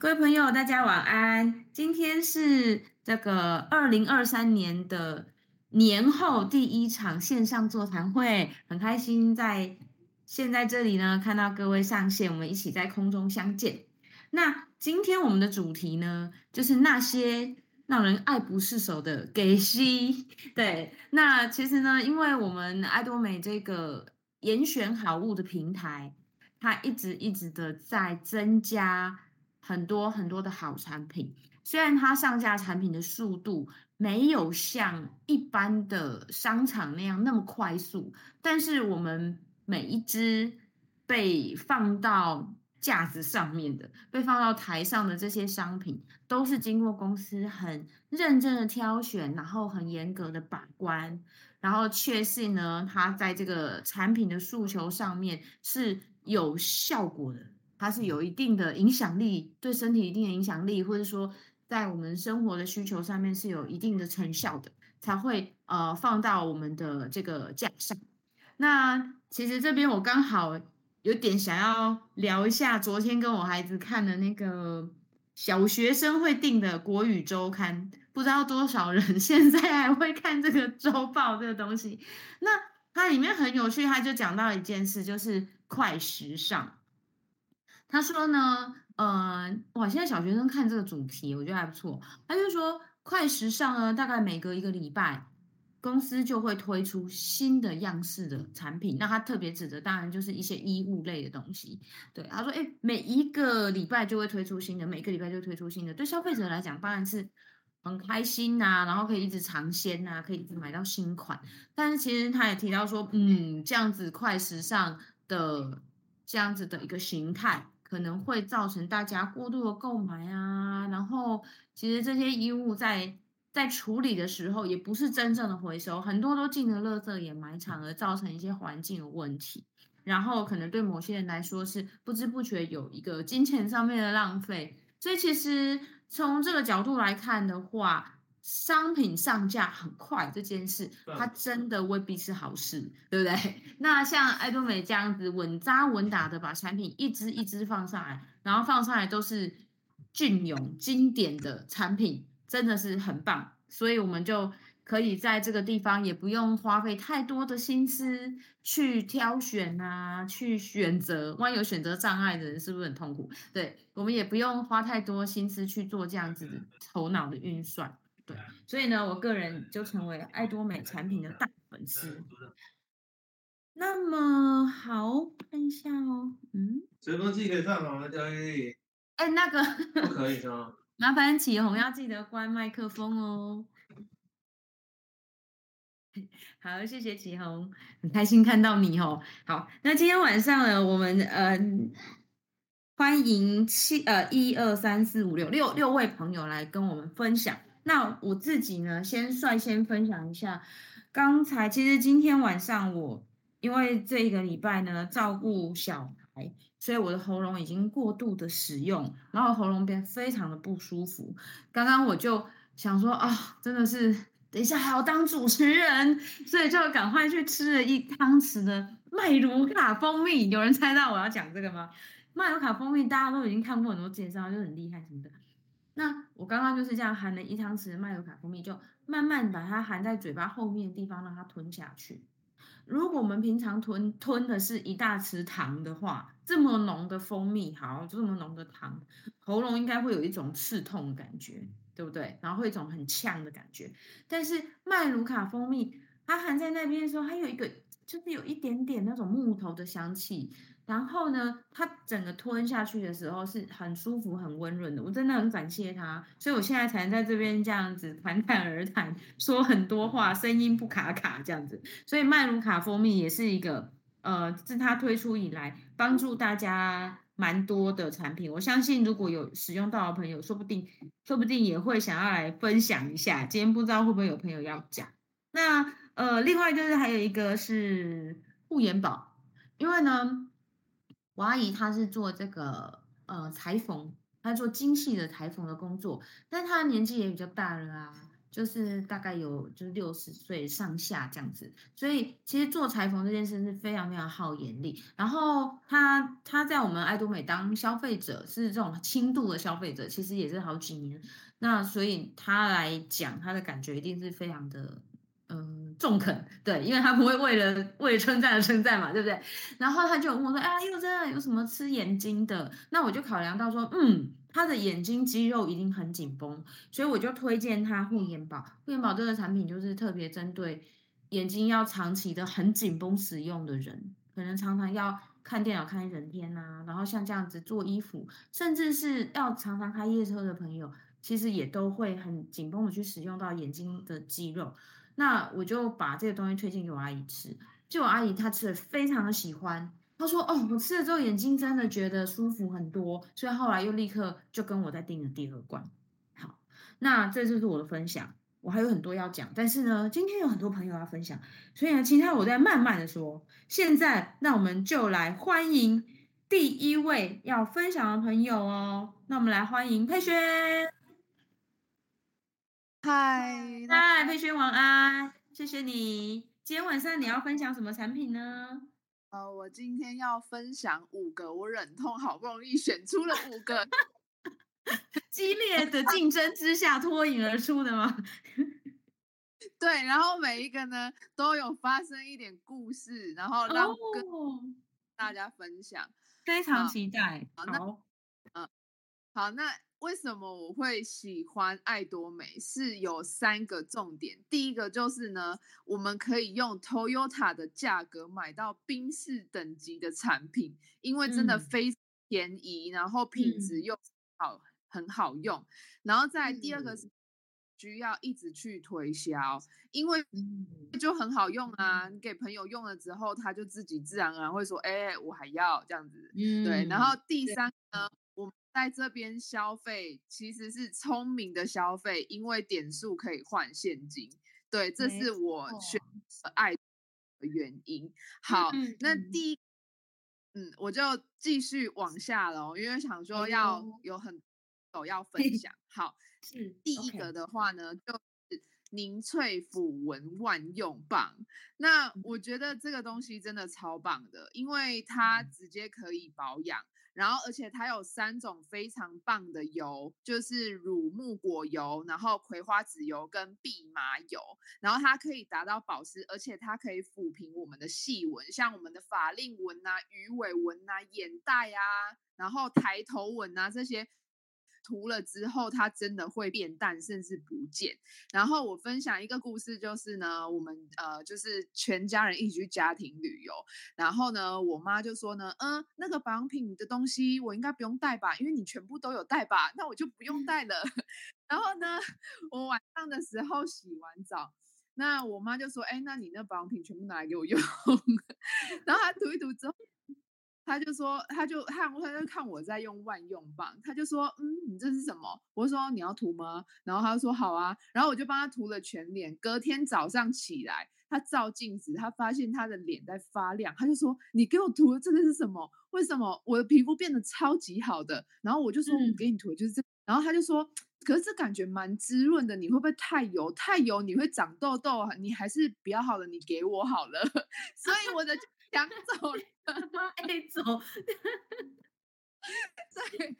各位朋友，大家晚安。今天是这个二零二三年的年后第一场线上座谈会，很开心在现在这里呢看到各位上线，我们一起在空中相见。那今天我们的主题呢，就是那些让人爱不释手的给息。对，那其实呢，因为我们艾多美这个严选好物的平台，它一直一直的在增加。很多很多的好产品，虽然它上架产品的速度没有像一般的商场那样那么快速，但是我们每一只被放到架子上面的、被放到台上的这些商品，都是经过公司很认真的挑选，然后很严格的把关，然后确信呢，它在这个产品的诉求上面是有效果的。它是有一定的影响力，对身体一定的影响力，或者说在我们生活的需求上面是有一定的成效的，才会呃放到我们的这个架上。那其实这边我刚好有点想要聊一下，昨天跟我孩子看的那个小学生会订的国语周刊，不知道多少人 现在还会看这个周报这个东西。那它里面很有趣，它就讲到一件事，就是快时尚。他说呢，呃，哇，现在小学生看这个主题，我觉得还不错。他就说，快时尚呢，大概每隔一个礼拜，公司就会推出新的样式的产品。那他特别指的，当然就是一些衣物类的东西。对，他说，哎，每一个礼拜就会推出新的，每个礼拜就推出新的。对消费者来讲，当然是很开心呐、然后可以一直尝鲜呐，可以一直买到新款。但是其实他也提到说，嗯，这样子快时尚的这样子的一个形态。可能会造成大家过度的购买啊，然后其实这些衣物在在处理的时候也不是真正的回收，很多都进了垃圾掩埋场，而造成一些环境的问题。然后可能对某些人来说是不知不觉有一个金钱上面的浪费，所以其实从这个角度来看的话。商品上架很快这件事，它真的未必是好事，对不对？那像爱多美这样子稳扎稳打的把产品一支一支放上来，然后放上来都是隽永经典的产品，真的是很棒。所以我们就可以在这个地方也不用花费太多的心思去挑选啊，去选择。万一有选择障碍的人是不是很痛苦？对，我们也不用花太多心思去做这样子的头脑的运算。对，所以呢，我个人就成为爱多美产品的大粉丝。那么好，看一下哦，嗯，吹风机可以上吗？交易。哎，那个不可以是吗？麻烦启宏要记得关麦克风哦。好，谢谢启宏，很开心看到你哦。好，那今天晚上呢，我们呃欢迎七呃一二三四五六六六位朋友来跟我们分享。那我自己呢，先率先分享一下。刚才其实今天晚上我因为这一个礼拜呢照顾小孩，所以我的喉咙已经过度的使用，然后喉咙变非常的不舒服。刚刚我就想说啊，真的是等一下还要当主持人，所以就赶快去吃了一汤匙的麦卢卡蜂蜜。有人猜到我要讲这个吗？麦卢卡蜂蜜大家都已经看过很多介绍，就很厉害什么的。那我刚刚就是这样含了一汤匙麦卢卡蜂蜜，就慢慢把它含在嘴巴后面的地方，让它吞下去。如果我们平常吞吞的是一大匙糖的话，这么浓的蜂蜜，好，这么浓的糖，喉咙应该会有一种刺痛的感觉，对不对？然后会一种很呛的感觉。但是麦卢卡蜂蜜，它含在那边的时候，还有一个就是有一点点那种木头的香气。然后呢，它整个吞下去的时候是很舒服、很温润的，我真的很感谢它，所以我现在才能在这边这样子侃侃而谈，说很多话，声音不卡卡这样子。所以麦卢卡蜂蜜也是一个，呃，自它推出以来帮助大家蛮多的产品。我相信如果有使用到的朋友，说不定说不定也会想要来分享一下。今天不知道会不会有朋友要讲。那呃，另外就是还有一个是护眼宝，因为呢。我阿姨她是做这个呃裁缝，她做精细的裁缝的工作，但她年纪也比较大了啊，就是大概有就是六十岁上下这样子，所以其实做裁缝这件事是非常非常耗眼力。然后他他在我们爱多美当消费者是这种轻度的消费者，其实也是好几年。那所以他来讲，他的感觉一定是非常的嗯中肯，对，因为他不会为了为了称赞而称赞嘛，对不对？然后他就问我说：“哎呀，又真的有什么吃眼睛的？”那我就考量到说，嗯。他的眼睛肌肉一定很紧绷，所以我就推荐他护眼宝。护眼宝这个产品就是特别针对眼睛要长期的很紧绷使用的人，可能常常要看电脑看一整天啊，然后像这样子做衣服，甚至是要常常开夜车的朋友，其实也都会很紧绷的去使用到眼睛的肌肉。那我就把这个东西推荐给我阿姨吃，就我阿姨她吃的非常的喜欢。她说：“哦，我吃了之后眼睛真的觉得舒服很多，所以后来又立刻就跟我再订了第二罐。好，那这就是我的分享，我还有很多要讲，但是呢，今天有很多朋友要分享，所以呢，其他我再慢慢的说。现在，那我们就来欢迎第一位要分享的朋友哦。那我们来欢迎佩轩。嗨，嗨，佩萱晚安，谢谢你。今天晚上你要分享什么产品呢？”呃，我今天要分享五个，我忍痛好不容易选出了五个，激烈的竞争之下脱颖而出的吗？对，然后每一个呢都有发生一点故事，然后让跟大家分享，哦、非常期待。好，嗯、呃，好那。为什么我会喜欢爱多美？是有三个重点。第一个就是呢，我们可以用 Toyota 的价格买到宾士等级的产品，因为真的非常便宜，嗯、然后品质又好，嗯、很好用。然后再第二个是需要一直去推销，因为就很好用啊。你给朋友用了之后，他就自己自然而然会说：“哎，我还要这样子。”对。然后第三个呢？在这边消费其实是聪明的消费，因为点数可以换现金。对，这是我选择爱的原因。好，嗯、那第一，嗯，我就继续往下喽，因为想说要有很多要分享。好，是第一个的话呢，就是凝萃抚纹万用棒。那我觉得这个东西真的超棒的，因为它直接可以保养。然后，而且它有三种非常棒的油，就是乳木果油，然后葵花籽油跟蓖麻油。然后它可以达到保湿，而且它可以抚平我们的细纹，像我们的法令纹啊、鱼尾纹啊、眼袋啊，然后抬头纹啊这些。涂了之后，它真的会变淡，甚至不见。然后我分享一个故事，就是呢，我们呃，就是全家人一起去家庭旅游，然后呢，我妈就说呢，嗯，那个保养品的东西我应该不用带吧，因为你全部都有带吧，那我就不用带了。然后呢，我晚上的时候洗完澡，那我妈就说，哎，那你那保养品全部拿来给我用。然后她涂一涂之后。他就说，他就看，他就看我在用万用棒，他就说，嗯，你这是什么？我说你要涂吗？然后他就说好啊，然后我就帮他涂了全脸。隔天早上起来，他照镜子，他发现他的脸在发亮，他就说，你给我涂的这个是什么？为什么我的皮肤变得超级好的？然后我就说，我给你涂的就是这个。然后他就说，可是这感觉蛮滋润的，你会不会太油？太油你会长痘痘，你还是比较好的，你给我好了。所以我的。抢走了，爱走。对，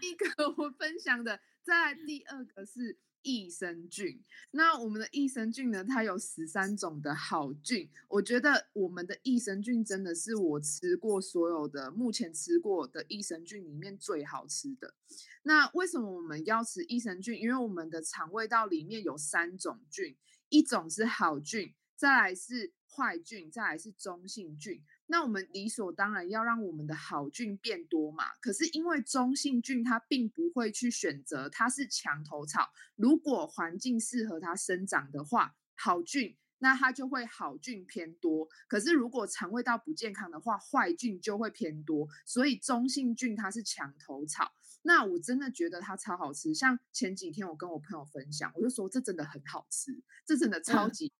第一个我分享的。再来第二个是益生菌。那我们的益生菌呢？它有十三种的好菌。我觉得我们的益生菌真的是我吃过所有的目前吃过的益生菌里面最好吃的。那为什么我们要吃益生菌？因为我们的肠胃道里面有三种菌，一种是好菌，再来是。坏菌，再来是中性菌。那我们理所当然要让我们的好菌变多嘛。可是因为中性菌它并不会去选择，它是墙头草。如果环境适合它生长的话，好菌那它就会好菌偏多。可是如果肠胃道不健康的话，坏菌就会偏多。所以中性菌它是墙头草。那我真的觉得它超好吃。像前几天我跟我朋友分享，我就说这真的很好吃，这真的超级。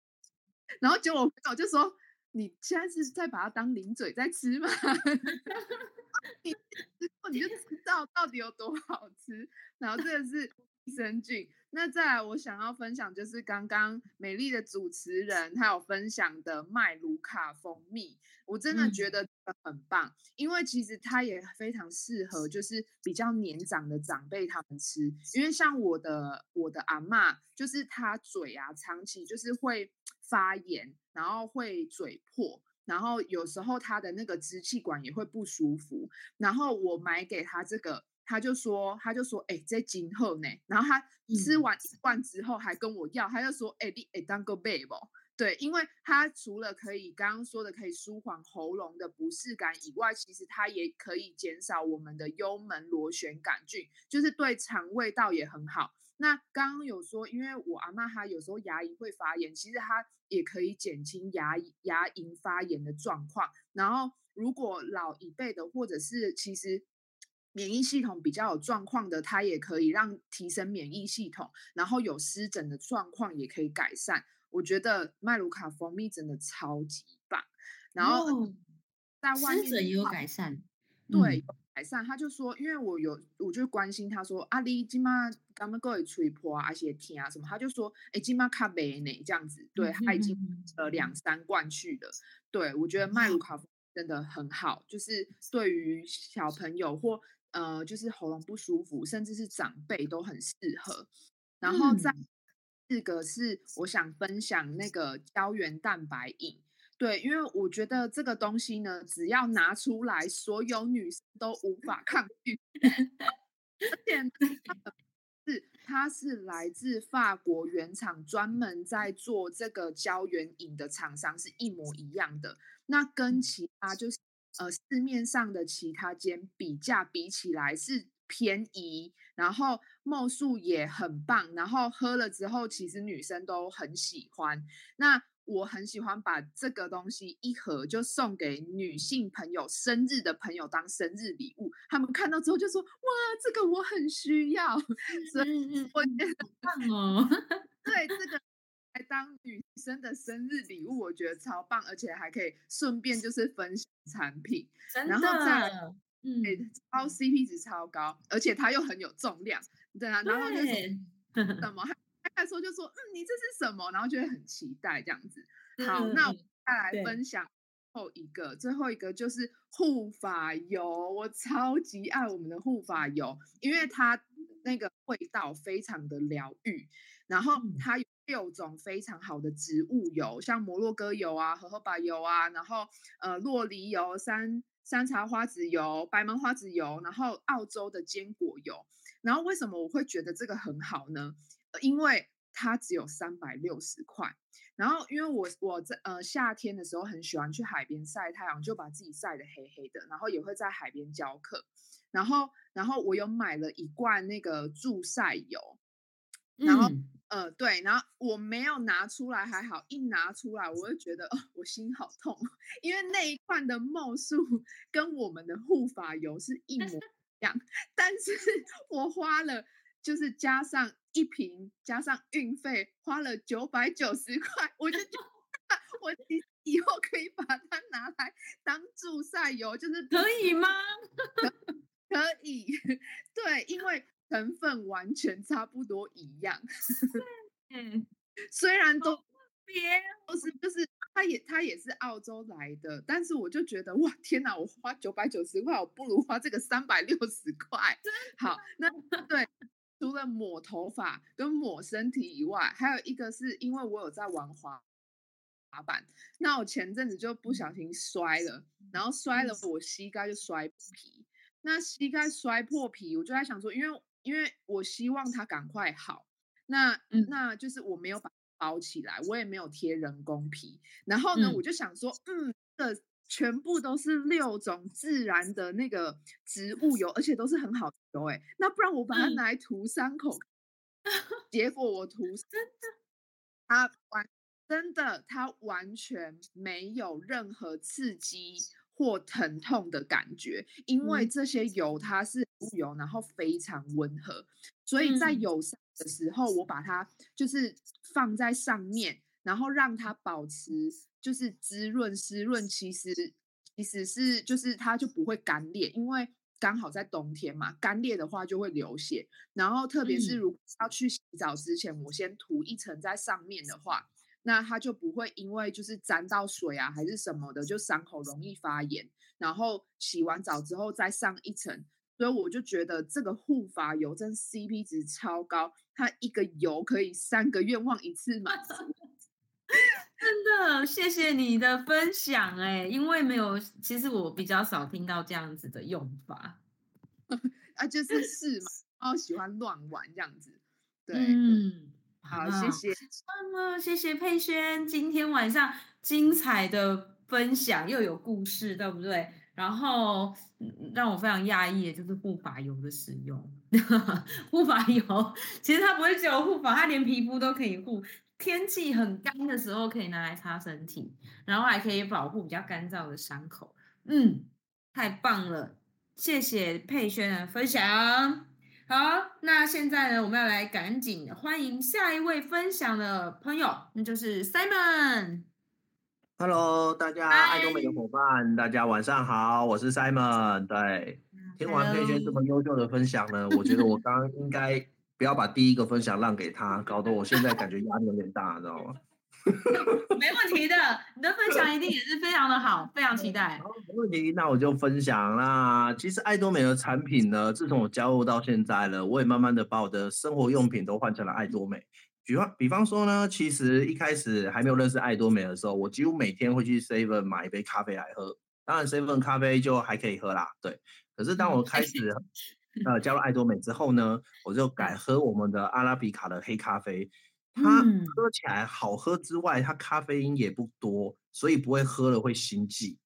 嗯然后结果我朋友就说：“你现在是在把它当零嘴在吃吗？你吃过 你就知道到底有多好吃。”然后这个是益生菌。那再来，我想要分享就是刚刚美丽的主持人她有分享的麦卢卡蜂蜜，我真的觉得很棒，嗯、因为其实它也非常适合就是比较年长的长辈他们吃，因为像我的我的阿嬷，就是她嘴啊长期就是会发炎，然后会嘴破，然后有时候她的那个支气管也会不舒服，然后我买给她这个。他就说，他就说，哎、欸，这今后呢，然后他吃完一罐之后还跟我要，他就说，哎、欸，你哎当个 baby，对，因为他除了可以刚刚说的可以舒缓喉咙的不适感以外，其实它也可以减少我们的幽门螺旋杆菌，就是对肠胃道也很好。那刚刚有说，因为我阿妈她有时候牙龈会发炎，其实它也可以减轻牙牙龈发炎的状况。然后如果老一辈的，或者是其实。免疫系统比较有状况的，它也可以让提升免疫系统，然后有湿疹的状况也可以改善。我觉得麦卢卡蜂蜜真的超级棒。然后在外面湿疹也有改善，对，有改善。他就说，因为我有，我就关心他说，阿里今妈他们各位吹破啊，而且听啊什么，他就说，哎，今妈卡贝呢这样子，对，他已经呃两三罐去了。对，我觉得麦卢卡蜂蜜真的很好，就是对于小朋友或呃，就是喉咙不舒服，甚至是长辈都很适合。然后再四个是我想分享那个胶原蛋白饮，对，因为我觉得这个东西呢，只要拿出来，所有女生都无法抗拒。而且是它是来自法国原厂，专门在做这个胶原饮的厂商是一模一样的。那跟其他就是。呃，市面上的其他间比价比起来是便宜，然后貌数也很棒，然后喝了之后，其实女生都很喜欢。那我很喜欢把这个东西一盒就送给女性朋友、生日的朋友当生日礼物，他们看到之后就说：“哇，这个我很需要。”所以我觉得棒哦，对这个。当女生的生日礼物，我觉得超棒，而且还可以顺便就是分享产品，然后再嗯，超 CP 值超高，而且它又很有重量，对啊，然后就是什么，他说就说嗯，你这是什么？然后就会很期待这样子。好，那我再来分享后一个，最后一个就是护发油，我超级爱我们的护发油，因为它那个味道非常的疗愈，然后它有。六种非常好的植物油，像摩洛哥油啊、荷荷巴油啊，然后呃洛梨油、山山茶花籽油、白芒花籽油，然后澳洲的坚果油。然后为什么我会觉得这个很好呢？因为它只有三百六十块。然后因为我我在呃夏天的时候很喜欢去海边晒太阳，就把自己晒得黑黑的，然后也会在海边教课。然后然后我有买了一罐那个助晒油，然后。嗯呃，对，然后我没有拿出来还好，一拿出来我就觉得，哦，我心好痛，因为那一罐的墨数跟我们的护发油是一模一样，但是 我花了，就是加上一瓶，加上运费，花了九百九十块，我就觉得我以以后可以把它拿来当助晒油，就是可以吗？可，可以，对，因为。成分完全差不多一样，嗯，虽然都别都是就是他也他也是澳洲来的，但是我就觉得哇天哪，我花九百九十块，我不如花这个三百六十块。好，那对，除了抹头发跟抹身体以外，还有一个是因为我有在玩滑滑板，那我前阵子就不小心摔了，然后摔了。我膝盖就摔皮，那膝盖摔破皮，我就在想说，因为因为我希望它赶快好，那、嗯、那就是我没有把它包起来，我也没有贴人工皮。然后呢，嗯、我就想说，嗯，这全部都是六种自然的那个植物油，而且都是很好的油，哎，那不然我把它拿来涂伤口，嗯、结果我涂真的，它完真的它完全没有任何刺激。或疼痛的感觉，因为这些油它是油，然后非常温和，所以在有伤的时候，我把它就是放在上面，然后让它保持就是滋润湿润。其实其实是就是它就不会干裂，因为刚好在冬天嘛，干裂的话就会流血。然后特别是如果要去洗澡之前，我先涂一层在上面的话，那它就不会因为就是沾到水啊还是什么的，就伤口容易发炎。然后洗完澡之后再上一层，所以我就觉得这个护发油真 CP 值超高，它一个油可以三个愿望一次满足。真的，谢谢你的分享哎，因为没有，其实我比较少听到这样子的用法，啊，就是是嘛，哦，喜欢乱玩这样子，对，嗯，好，谢谢，那么谢谢佩轩今天晚上精彩的分享，又有故事，对不对？然后让我非常讶异的就是护发油的使用，护发油其实它不会只有护发，它连皮肤都可以护。天气很干的时候可以拿来擦身体，然后还可以保护比较干燥的伤口。嗯，太棒了，谢谢佩轩的分享。好，那现在呢，我们要来赶紧欢迎下一位分享的朋友，那就是 Simon。Hello，大家爱多美的伙伴，大家晚上好，我是 Simon。对，听完佩轩这么优秀的分享呢，我觉得我刚刚应该。不要把第一个分享让给他，搞得我现在感觉压力有点大，你知道吗？没问题的，你的分享一定也是非常的好，非常期待。好，没问题，那我就分享啦。其实爱多美的产品呢，自从我加入到现在了，我也慢慢的把我的生活用品都换成了爱多美。比方，比方说呢，其实一开始还没有认识爱多美的时候，我几乎每天会去 Seven 买一杯咖啡来喝。当然，Seven 咖啡就还可以喝啦，对。可是当我开始。呃，加入爱多美之后呢，我就改喝我们的阿拉比卡的黑咖啡。它喝起来好喝之外，它咖啡因也不多，所以不会喝了会心悸。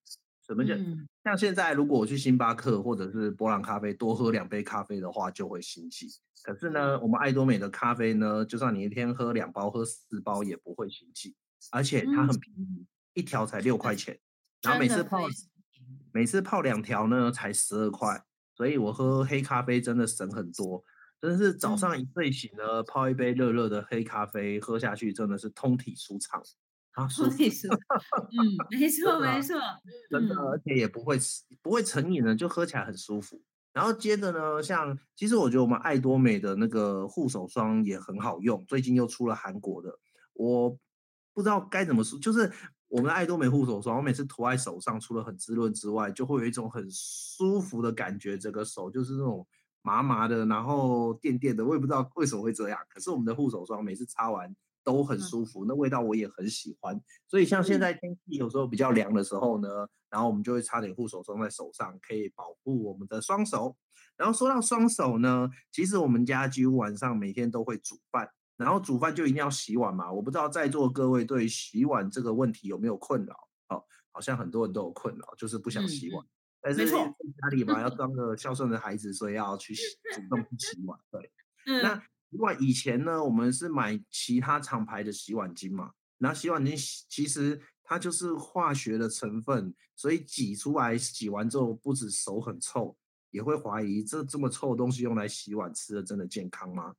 什么叫？像现在如果我去星巴克或者是波朗咖啡多喝两杯咖啡的话，就会心悸。可是呢，我们爱多美的咖啡呢，就算你一天喝两包、喝四包也不会心悸，而且它很便宜，一条才六块钱，然后每次泡每次泡两条呢才十二块。所以我喝黑咖啡真的省很多，真的是早上一睡醒呢，嗯、泡一杯热热的黑咖啡喝下去，真的是通体舒畅啊，通体舒畅，嗯，没错没错，真的，而且也不会不会成瘾的，就喝起来很舒服。然后接着呢，像其实我觉得我们爱多美的那个护手霜也很好用，最近又出了韩国的，我不知道该怎么说，就是。我们的爱多美护手霜，我每次涂在手上，除了很滋润之外，就会有一种很舒服的感觉。整个手就是那种麻麻的，然后垫垫的，我也不知道为什么会这样。可是我们的护手霜每次擦完都很舒服，那味道我也很喜欢。所以像现在天气有时候比较凉的时候呢，然后我们就会擦点护手霜在手上，可以保护我们的双手。然后说到双手呢，其实我们家几乎晚上每天都会煮饭。然后煮饭就一定要洗碗嘛？我不知道在座各位对洗碗这个问题有没有困扰？哦，好像很多人都有困扰，就是不想洗碗。嗯、但是家里嘛，要 当个孝顺的孩子，所以要去洗，主动去洗碗。对，嗯、那洗碗以前呢，我们是买其他厂牌的洗碗精嘛？然后洗碗精其实它就是化学的成分，所以挤出来洗完之后，不止手很臭，也会怀疑这这么臭的东西用来洗碗，吃的真的健康吗？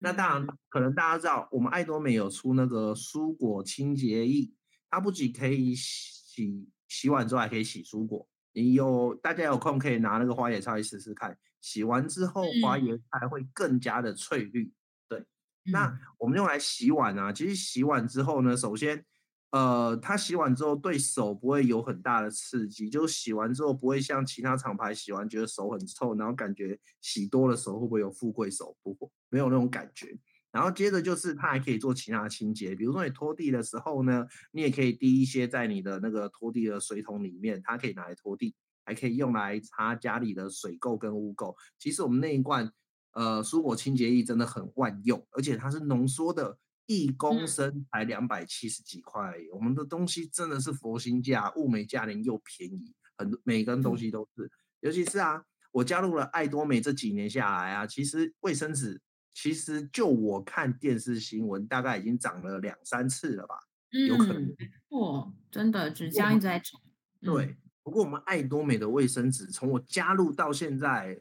那当然，可能大家知道，我们爱多美有出那个蔬果清洁液，它不仅可以洗洗碗之后，还可以洗蔬果。你有大家有空可以拿那个花椰菜试试看，洗完之后花椰菜会更加的翠绿。对，那我们用来洗碗啊，其实洗碗之后呢，首先。呃，它洗碗之后对手不会有很大的刺激，就洗完之后不会像其他厂牌洗完觉得手很臭，然后感觉洗多了手会不会有富贵手？不会，没有那种感觉。然后接着就是它还可以做其他清洁，比如说你拖地的时候呢，你也可以滴一些在你的那个拖地的水桶里面，它可以拿来拖地，还可以用来擦家里的水垢跟污垢。其实我们那一罐呃蔬果清洁液真的很万用，而且它是浓缩的。一公升才两百七十几块，嗯，我们的东西真的是佛心价，物美价廉又便宜，很多每根东西都是。尤其是啊，我加入了爱多美这几年下来啊，其实卫生纸，其实就我看电视新闻，大概已经涨了两三次了吧，嗯，有可能。哦，真的，纸浆一直在涨。对，不过我们爱多美的卫生纸，从我加入到现在，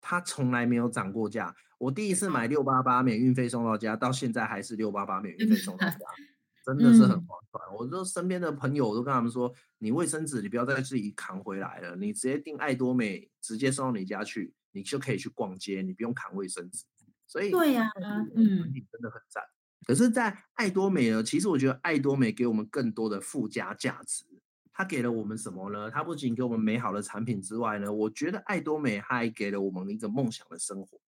它从来没有涨过价。我第一次买六八八免运费送到家，到现在还是六八八免运费送到家。真的是很划算。嗯、我就身边的朋友，我都跟他们说，你卫生纸你不要再自己扛回来了，你直接订爱多美，直接送到你家去，你就可以去逛街，你不用扛卫生纸。所以对呀、啊，嗯，真的很赞。可是，在爱多美呢，其实我觉得爱多美给我们更多的附加价值。它给了我们什么呢？它不仅给我们美好的产品之外呢，我觉得爱多美还给了我们一个梦想的生活。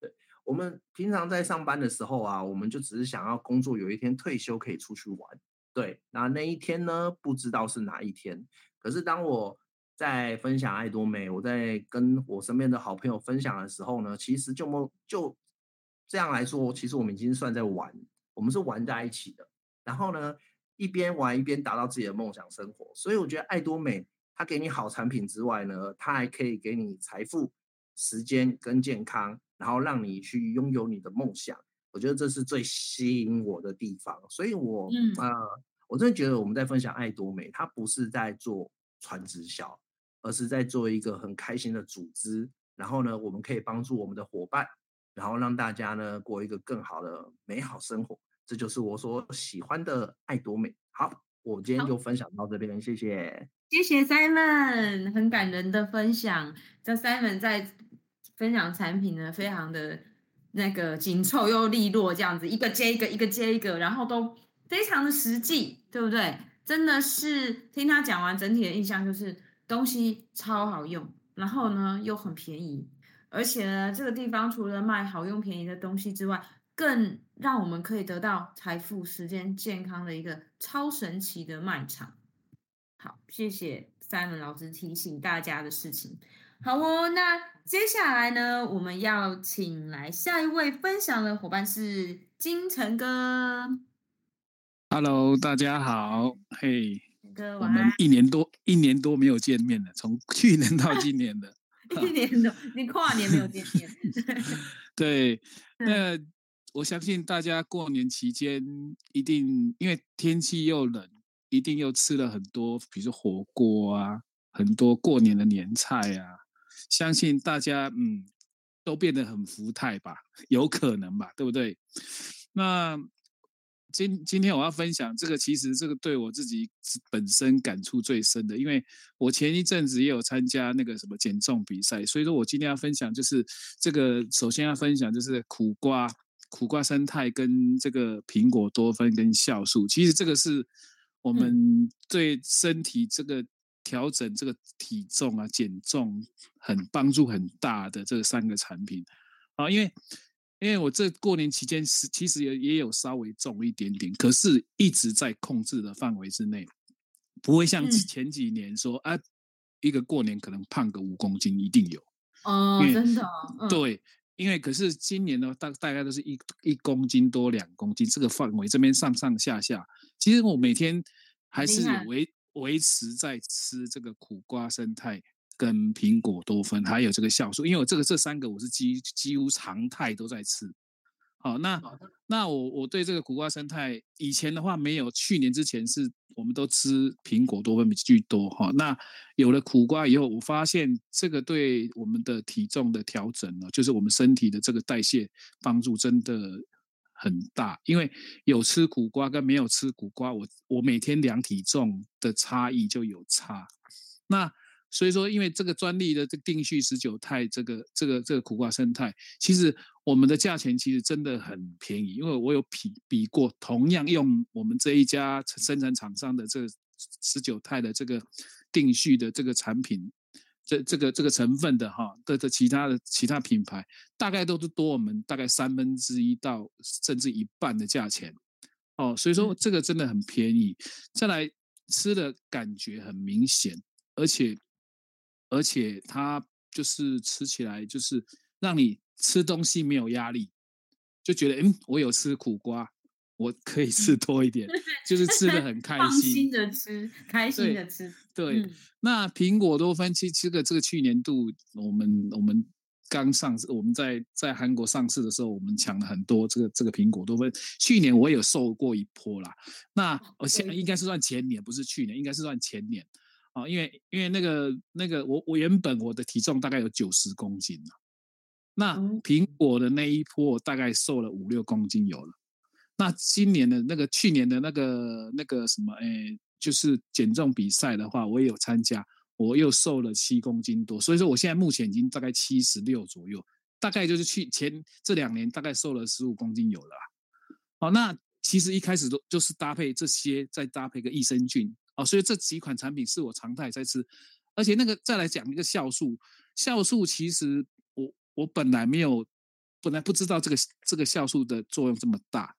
对，我们平常在上班的时候啊，我们就只是想要工作有一天退休可以出去玩。对，那那一天呢，不知道是哪一天。可是当我在分享爱多美，我在跟我身边的好朋友分享的时候呢，其实就梦就。这样来说，其实我们已经算在玩，我们是玩在一起的。然后呢，一边玩一边达到自己的梦想生活。所以我觉得爱多美，它给你好产品之外呢，它还可以给你财富、时间跟健康，然后让你去拥有你的梦想。我觉得这是最吸引我的地方。所以我，我、嗯、呃，我真的觉得我们在分享爱多美，它不是在做传直销，而是在做一个很开心的组织。然后呢，我们可以帮助我们的伙伴。然后让大家呢过一个更好的美好生活，这就是我所喜欢的爱多美。好，我今天就分享到这边，谢谢，谢谢 Simon，很感人的分享。这 Simon 在分享产品呢，非常的那个紧凑又利落，这样子一个接一个，一个接一个，然后都非常的实际，对不对？真的是听他讲完，整体的印象就是东西超好用，然后呢又很便宜。而且呢，这个地方除了卖好用便宜的东西之外，更让我们可以得到财富、时间、健康的一个超神奇的卖场。好，谢谢 Simon 老师提醒大家的事情。好哦，那接下来呢，我们要请来下一位分享的伙伴是金城哥。Hello，大家好，嘿，哥，我们一年多一年多没有见面了，从去年到今年的。一年的，你跨年没有见面。对，那我相信大家过年期间一定因为天气又冷，一定又吃了很多，比如说火锅啊，很多过年的年菜啊。相信大家嗯都变得很福态吧，有可能吧，对不对？那。今今天我要分享这个，其实这个对我自己本身感触最深的，因为我前一阵子也有参加那个什么减重比赛，所以说我今天要分享就是这个，首先要分享就是苦瓜、苦瓜生态跟这个苹果多酚跟酵素，其实这个是我们对身体这个调整这个体重啊、减重很帮助很大的这三个产品。啊，因为。因为我这过年期间是其实也也有稍微重一点点，可是一直在控制的范围之内，不会像前几年说、嗯、啊，一个过年可能胖个五公斤一定有哦，真的、嗯、对，因为可是今年呢，大大概都是一一公斤多两公斤这个范围，这边上上下下，其实我每天还是维维持在吃这个苦瓜胜肽。跟苹果多酚，还有这个酵素，因为我这个这三个我是几几乎常态都在吃。好，那那我我对这个苦瓜生态以前的话没有，去年之前是我们都吃苹果多酚比居多哈。那有了苦瓜以后，我发现这个对我们的体重的调整呢，就是我们身体的这个代谢帮助真的很大。因为有吃苦瓜跟没有吃苦瓜，我我每天量体重的差异就有差。那所以说，因为这个专利的这个定序十九肽，这个这个这个苦瓜生态，其实我们的价钱其实真的很便宜。因为我有比比过，同样用我们这一家生产厂商的这个十九肽的这个定序的这个产品，这这个这个成分的哈的的其他的其他品牌，大概都是多我们大概三分之一到甚至一半的价钱。哦，所以说这个真的很便宜。再来吃的感觉很明显，而且。而且它就是吃起来就是让你吃东西没有压力，就觉得嗯，我有吃苦瓜，我可以吃多一点，就是吃的很 开心，放心的吃，开心的吃。对，对嗯、那苹果多酚其实这个这个去年度我们我们刚上市，我们在在韩国上市的时候，我们抢了很多这个这个苹果多酚。去年我有受过一波啦，那我现在应该是算前年，不是去年，应该是算前年。啊，因为因为那个那个我我原本我的体重大概有九十公斤，那苹果的那一波大概瘦了五六公斤有了，那今年的那个去年的那个那个什么，哎，就是减重比赛的话，我也有参加，我又瘦了七公斤多，所以说我现在目前已经大概七十六左右，大概就是去前这两年大概瘦了十五公斤有了。好，那其实一开始都就是搭配这些，再搭配个益生菌，哦，所以这几款产品是我常态在吃，而且那个再来讲一个酵素，酵素其实我我本来没有，本来不知道这个这个酵素的作用这么大。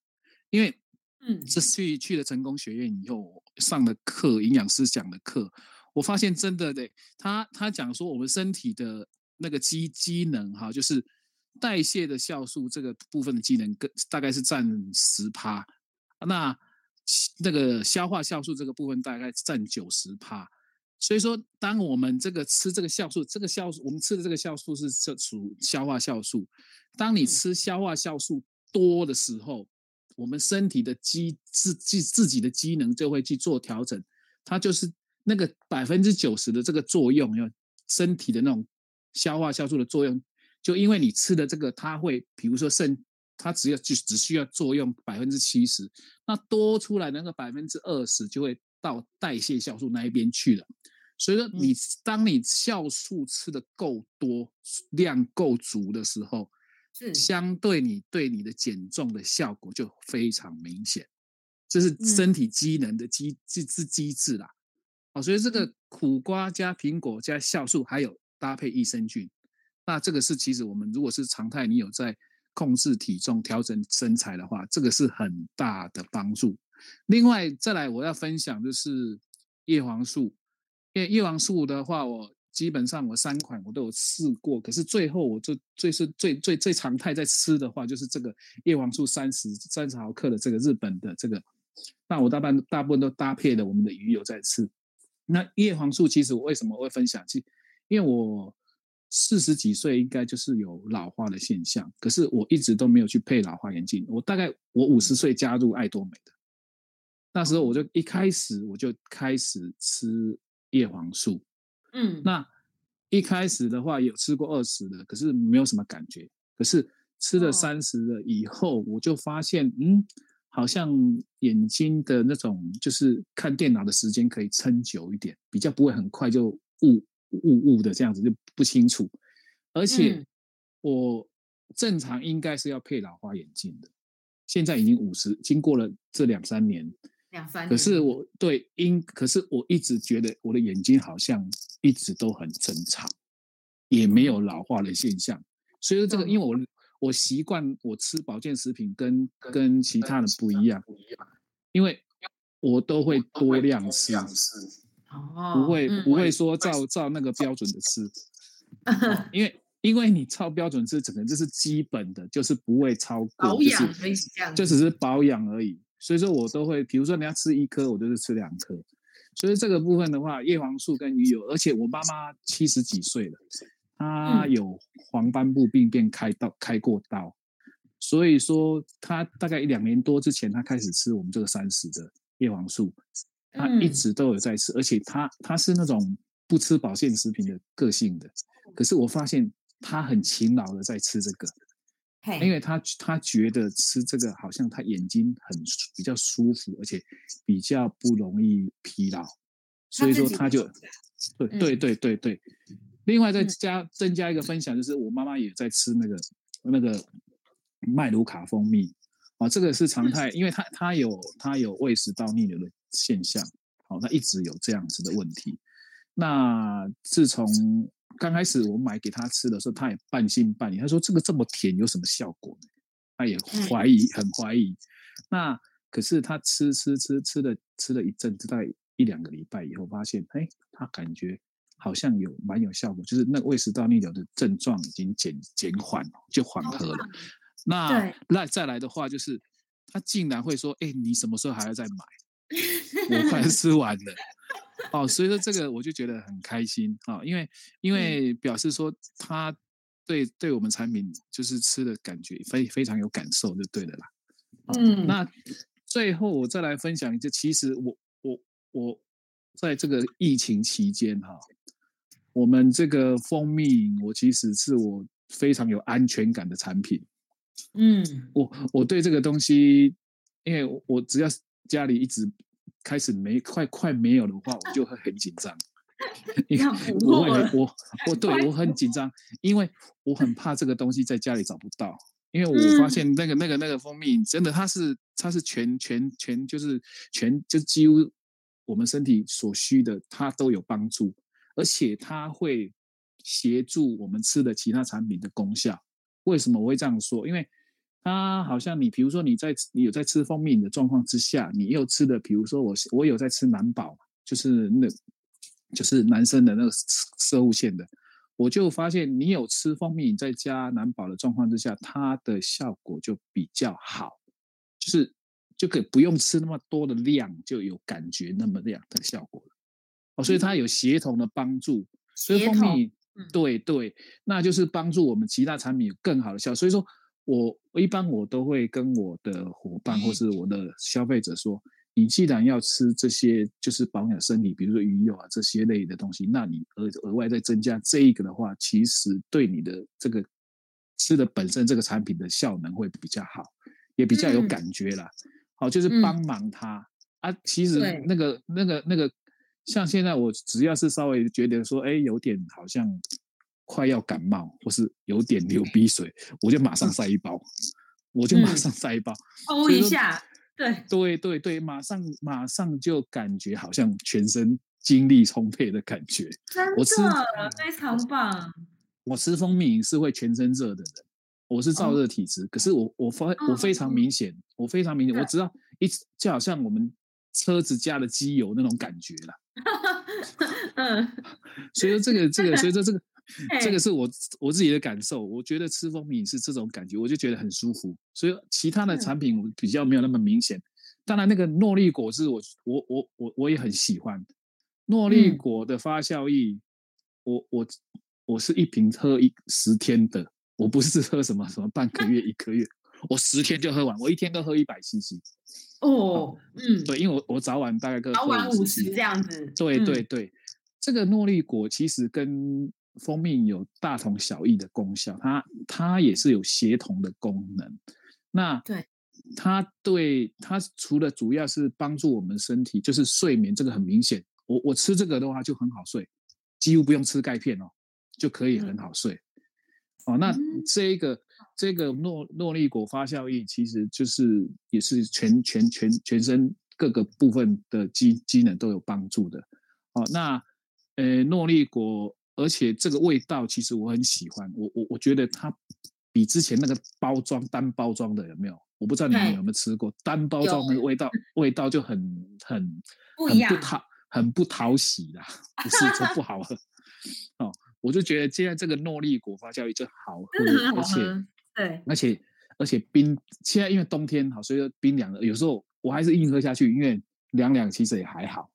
因为，嗯，这去去了成功学院以后上了课，营养师讲的课，我发现真的对他他讲说我们身体的那个机机能哈，就是代谢的酵素这个部分的机能，跟大概是占十趴，那那个消化酵素这个部分大概占九十趴，所以说当我们这个吃这个酵素，这个酵素我们吃的这个酵素是这属消化酵素，当你吃消化酵素多的时候。我们身体的机自自自己的机能就会去做调整，它就是那个百分之九十的这个作用，要身体的那种消化酵素的作用，就因为你吃的这个，它会比如说肾，它只要就只需要作用百分之七十，那多出来那个百分之二十就会到代谢酵素那一边去了。所以说，你当你酵素吃的够多，量够足的时候。是相对你对你的减重的效果就非常明显，这是身体机能的机机制机制啦。哦，所以这个苦瓜加苹果加酵素，还有搭配益生菌，那这个是其实我们如果是常态，你有在控制体重、调整身材的话，这个是很大的帮助。另外再来我要分享就是叶黄素，因为叶黄素的话我。基本上我三款我都有试过，可是最后我就最是最最最常态在吃的话，就是这个叶黄素三十三十毫克的这个日本的这个，那我大半大部分都搭配了我们的鱼油在吃。那叶黄素其实我为什么会分享？其因为我四十几岁应该就是有老化的现象，可是我一直都没有去配老花眼镜。我大概我五十岁加入爱多美的，那时候我就一开始我就开始吃叶黄素。嗯，那一开始的话有吃过二十的，可是没有什么感觉。可是吃了三十的以后，我就发现，嗯，好像眼睛的那种就是看电脑的时间可以撑久一点，比较不会很快就雾雾雾的这样子就不清楚。而且我正常应该是要配老花眼镜的，现在已经五十，经过了这两三年。两三年，可是我对因，可是我一直觉得我的眼睛好像一直都很正常，也没有老化的现象。所以说这个，因为我我习惯我吃保健食品跟跟其他的不一样，因为我都会多量吃，不会不会说照照那个标准的吃，因为因为你超标准吃，可能这是基本的，就是不会超过，保养可以这样，就只是保养而已。所以说我都会，比如说你要吃一颗，我就是吃两颗。所以这个部分的话，叶黄素跟鱼油，而且我妈妈七十几岁了，她有黄斑部病变开刀开过刀，所以说她大概一两年多之前，她开始吃我们这个三十的叶黄素，她一直都有在吃，而且他他是那种不吃保健食品的个性的，可是我发现他很勤劳的在吃这个。因为他他觉得吃这个好像他眼睛很比较舒服，而且比较不容易疲劳，所以说他就对对对对对。另外再加增加一个分享，就是我妈妈也在吃那个那个麦卢卡蜂蜜啊，这个是常态，因为他他有他有胃食道逆流的现象，好，他一直有这样子的问题。那自从刚开始我买给他吃的时候，他也半信半疑。他说：“这个这么甜，有什么效果呢？”他也怀疑，很怀疑。那可是他吃吃吃吃了吃了一阵子，大概一两个礼拜以后，发现，哎，他感觉好像有蛮有效果，就是那个胃食道逆流的症状已经减减缓，就缓和了。那那再来的话，就是他竟然会说：“哎，你什么时候还要再买？我快吃完了。”哦，所以说这个我就觉得很开心啊，哦，因为因为表示说他对对我们产品就是吃的感觉非非常有感受就对了啦。嗯，那最后我再来分享一下，其实我我我在这个疫情期间哈，我们这个蜂蜜我其实是我非常有安全感的产品。嗯，我我对这个东西因为我我只要家里一直开始没快快没有的话，我就会很紧张。因为我会我我对我很紧张，因为我很怕这个东西在家里找不到。因为我发现那个那个那个蜂蜜真的，它是它是全全全就是全就几乎我们身体所需的，它都有帮助，而且它会协助我们吃的其他产品的功效。为什么我会这样说？因为它好像你比如说你在你有在吃蜂蜜的状况之下，你又吃的，比如说我我有在吃男宝，就是那就是男生的那个射物线的。我就发现，你有吃蜂蜜，再加男宝的状况之下，它的效果就比较好，就是就可以不用吃那么多的量，就有感觉那么量的效果了。哦，所以它有协同的帮助。所以蜂蜜，对对，那就是帮助我们其他产品有更好的效果。所以说我一般我都会跟我的伙伴或是我的消费者说。你既然要吃这些，就是保养身体，比如说鱼油啊这些类的东西，那你额额外再增加这一个的话，其实对你的这个吃的本身这个产品的效能会比较好，也比较有感觉啦。嗯、好，就是帮忙它、嗯、啊。其实那个那个那个，像现在我只要是稍微觉得说，哎，有点好像快要感冒，或是有点流鼻水，嗯、我就马上塞一包，嗯、我就马上塞一包，哦一下。对对对对，马上马上就感觉好像全身精力充沛的感觉。真的，非常棒。我吃蜂蜜是会全身热的人，我是燥热体质，哦、可是我我发我非常明显，哦、我非常明显，对我知道一就好像我们车子加了机油那种感觉了。嗯，所以说这个这个，所以说这个。这个是我我自己的感受，我觉得吃蜂蜜是这种感觉，我就觉得很舒服。所以其他的产品我比较没有那么明显。当然，那个诺丽果汁我我我我我也很喜欢。诺丽果的发酵液，我我我是一瓶喝一十天的，我不是喝什么什么半个月一个月，我十天就喝完，我一天都喝一百 CC。哦，嗯，对，因为我我早晚大概各早晚五十这样子。对对对，这个诺丽果其实跟蜂蜜有大同小异的功效，它它也是有协同的功能。那对它对它除了主要是帮助我们身体，就是睡眠，这个很明显。我我吃这个的话就很好睡，几乎不用吃钙片哦，就可以很好睡。嗯、哦，那这一个这个诺诺丽果发酵液其实就是也是全全全全身各个部分的机机能都有帮助的。哦，那呃诺丽果。而且这个味道其实我很喜欢，我我我觉得它比之前那个包装单包装的有没有？我不知道你们有没有吃过单包装那个味道，味道就很很不一样，很不讨很不讨喜啦，不是说不好喝哦。我就觉得现在这个诺丽果发酵液就好喝，而且对，而且而且冰，现在因为冬天好，所以说冰凉的，有时候我还是硬喝下去，因为凉凉其实也还好。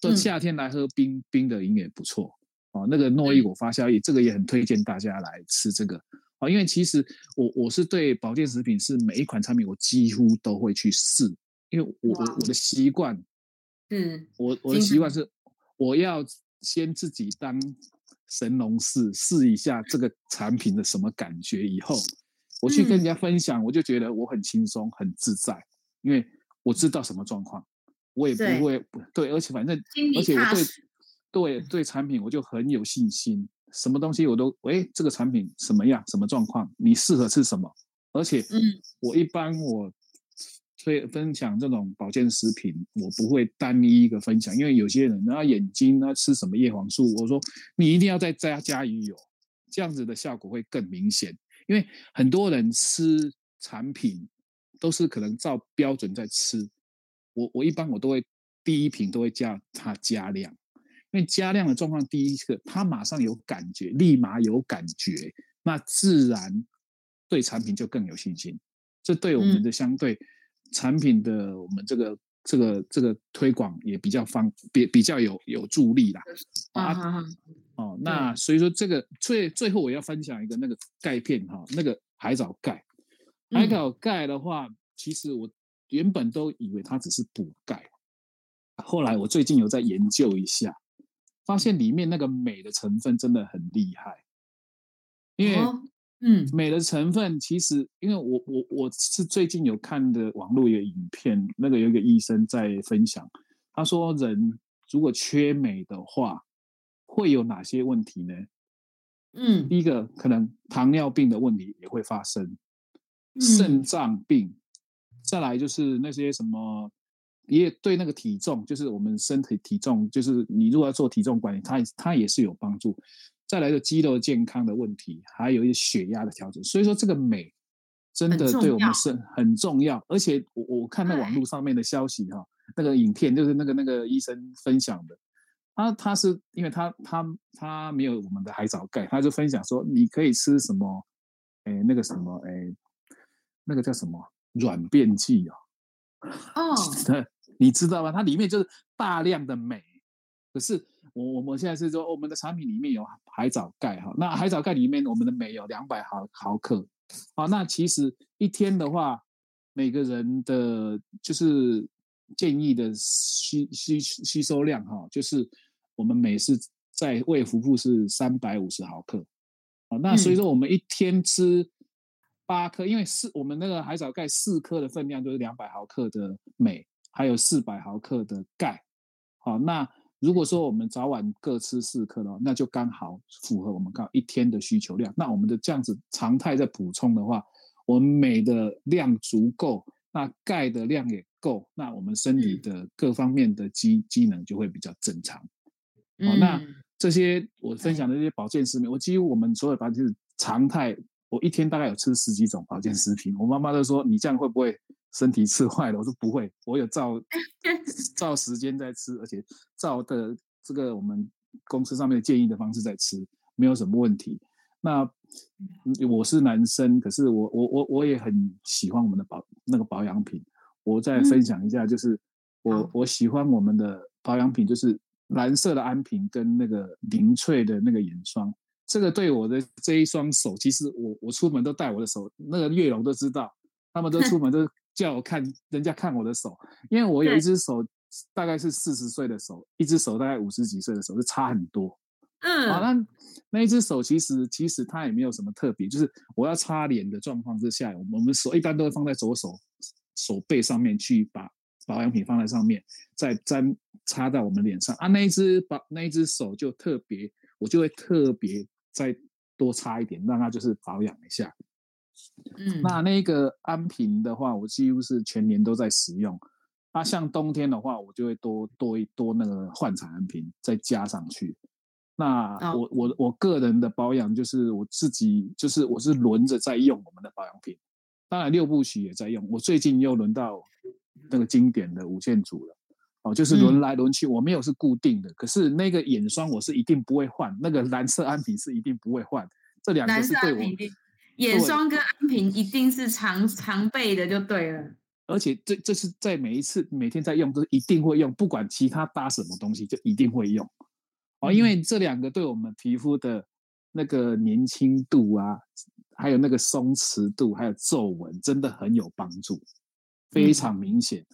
到夏天来喝冰、嗯、冰的饮也不错。哦，那个诺伊果发酵液，这个也很推荐大家来吃这个。哦，因为其实我我是对保健食品是每一款产品我几乎都会去试，因为我我我的习惯，嗯，我我的习惯是我要先自己当神农试试一下这个产品的什么感觉，以后我去跟人家分享，我就觉得我很轻松很自在，因为我知道什么状况，我也不会对，对，而且反正而且我对。对对，产品我就很有信心，什么东西我都哎，这个产品什么样，什么状况，你适合吃什么？而且，嗯，我一般我推分享这种保健食品，我不会单一一个分享，因为有些人他眼睛他吃什么叶黄素，我说你一定要再加加鱼油，这样子的效果会更明显。因为很多人吃产品都是可能照标准在吃，我我一般我都会第一瓶都会叫它加量。因为加量的状况，第一个他马上有感觉，立马有感觉，那自然对产品就更有信心。这对我们的相对产品的我们这个、嗯、这个这个推广也比较方比比较有有助力啦。啊，啊哦，那所以说这个最最后我要分享一个那个钙片哈，那个海藻钙。海藻钙的话，嗯、其实我原本都以为它只是补钙，后来我最近有在研究一下。发现里面那个镁的成分真的很厉害，因为嗯，镁的成分其实，因为我我我是最近有看的网络一个影片，那个有一个医生在分享，他说人如果缺镁的话，会有哪些问题呢？嗯，第一个可能糖尿病的问题也会发生，肾脏病，再来就是那些什么，也对那个体重，就是我们身体体重，就是你如果要做体重管理，它它也是有帮助。再来个肌肉健康的问题，还有一些血压的调整。所以说这个美真的对我们是很重要。而且我我看那网络上面的消息哈，那个影片就是那个那个医生分享的，他他是因为他他他没有我们的海藻钙，他就分享说你可以吃什么，哎那个什么哎那个叫什么软便剂啊？哦，你知道吗？它里面就是大量的镁，可是。我我们现在是说，我们的产品里面有海藻钙哈，那海藻钙里面我们的镁有两百毫毫克，好，那其实一天的话，每个人的就是建议的吸吸吸收量哈，就是我们镁是在胃腹部是三百五十毫克，好，那所以说我们一天吃八颗，因为四我们那个海藻钙四颗的分量就是两百毫克的镁，还有四百毫克的钙，好，那。如果说我们早晚各吃四克的话，那就刚好符合我们刚一天的需求量。那我们的这样子常态在补充的话，我们镁的量足够，那钙的量也够，那我们身体的各方面的机机能就会比较正常。好，那这些我分享的这些保健食品，我几乎我们所有保健是常态，我一天大概有吃十几种保健食品。我妈妈都说，你这样会不会？身体吃坏了，我说不会，我有照 照时间在吃，而且照的这个我们公司上面建议的方式在吃，没有什么问题。那我是男生，可是我我我我也很喜欢我们的保那个保养品。我再分享一下，就是我、嗯、我喜欢我们的保养品，就是蓝色的安瓶跟那个凝萃的那个眼霜。这个对我的这一双手，其实我我出门都带我的手，那个月龙都知道，他们都出门都。叫我看人家看我的手，因为我有一只手大概是四十岁的手，一只手大概五十几岁的手，就差很多。嗯，好，那那一只手其实其实它也没有什么特别，就是我要擦脸的状况之下，我们手一般都会放在左手手背上面去把保养品放在上面，再沾擦到我们脸上啊。那一只把那一只手就特别，我就会特别再多擦一点，让它就是保养一下。嗯，那那个安瓶的话，我几乎是全年都在使用。那像冬天的话，我就会多多一多那个焕产安瓶再加上去。那我、哦、我我个人的保养就是我自己就是我是轮着在用我们的保养品，当然六部曲也在用。我最近又轮到那个经典的五线组了，哦，就是轮来轮去，我没有是固定的。可是那个眼霜我是一定不会换，那个蓝色安瓶是一定不会换，这两个是对我。眼霜跟安瓶一定是常常备的，就对了。而且这这是在每一次每天在用都一定会用，不管其他搭什么东西，就一定会用。哦，因为这两个对我们皮肤的那个年轻度啊，还有那个松弛度，还有皱纹，真的很有帮助，非常明显。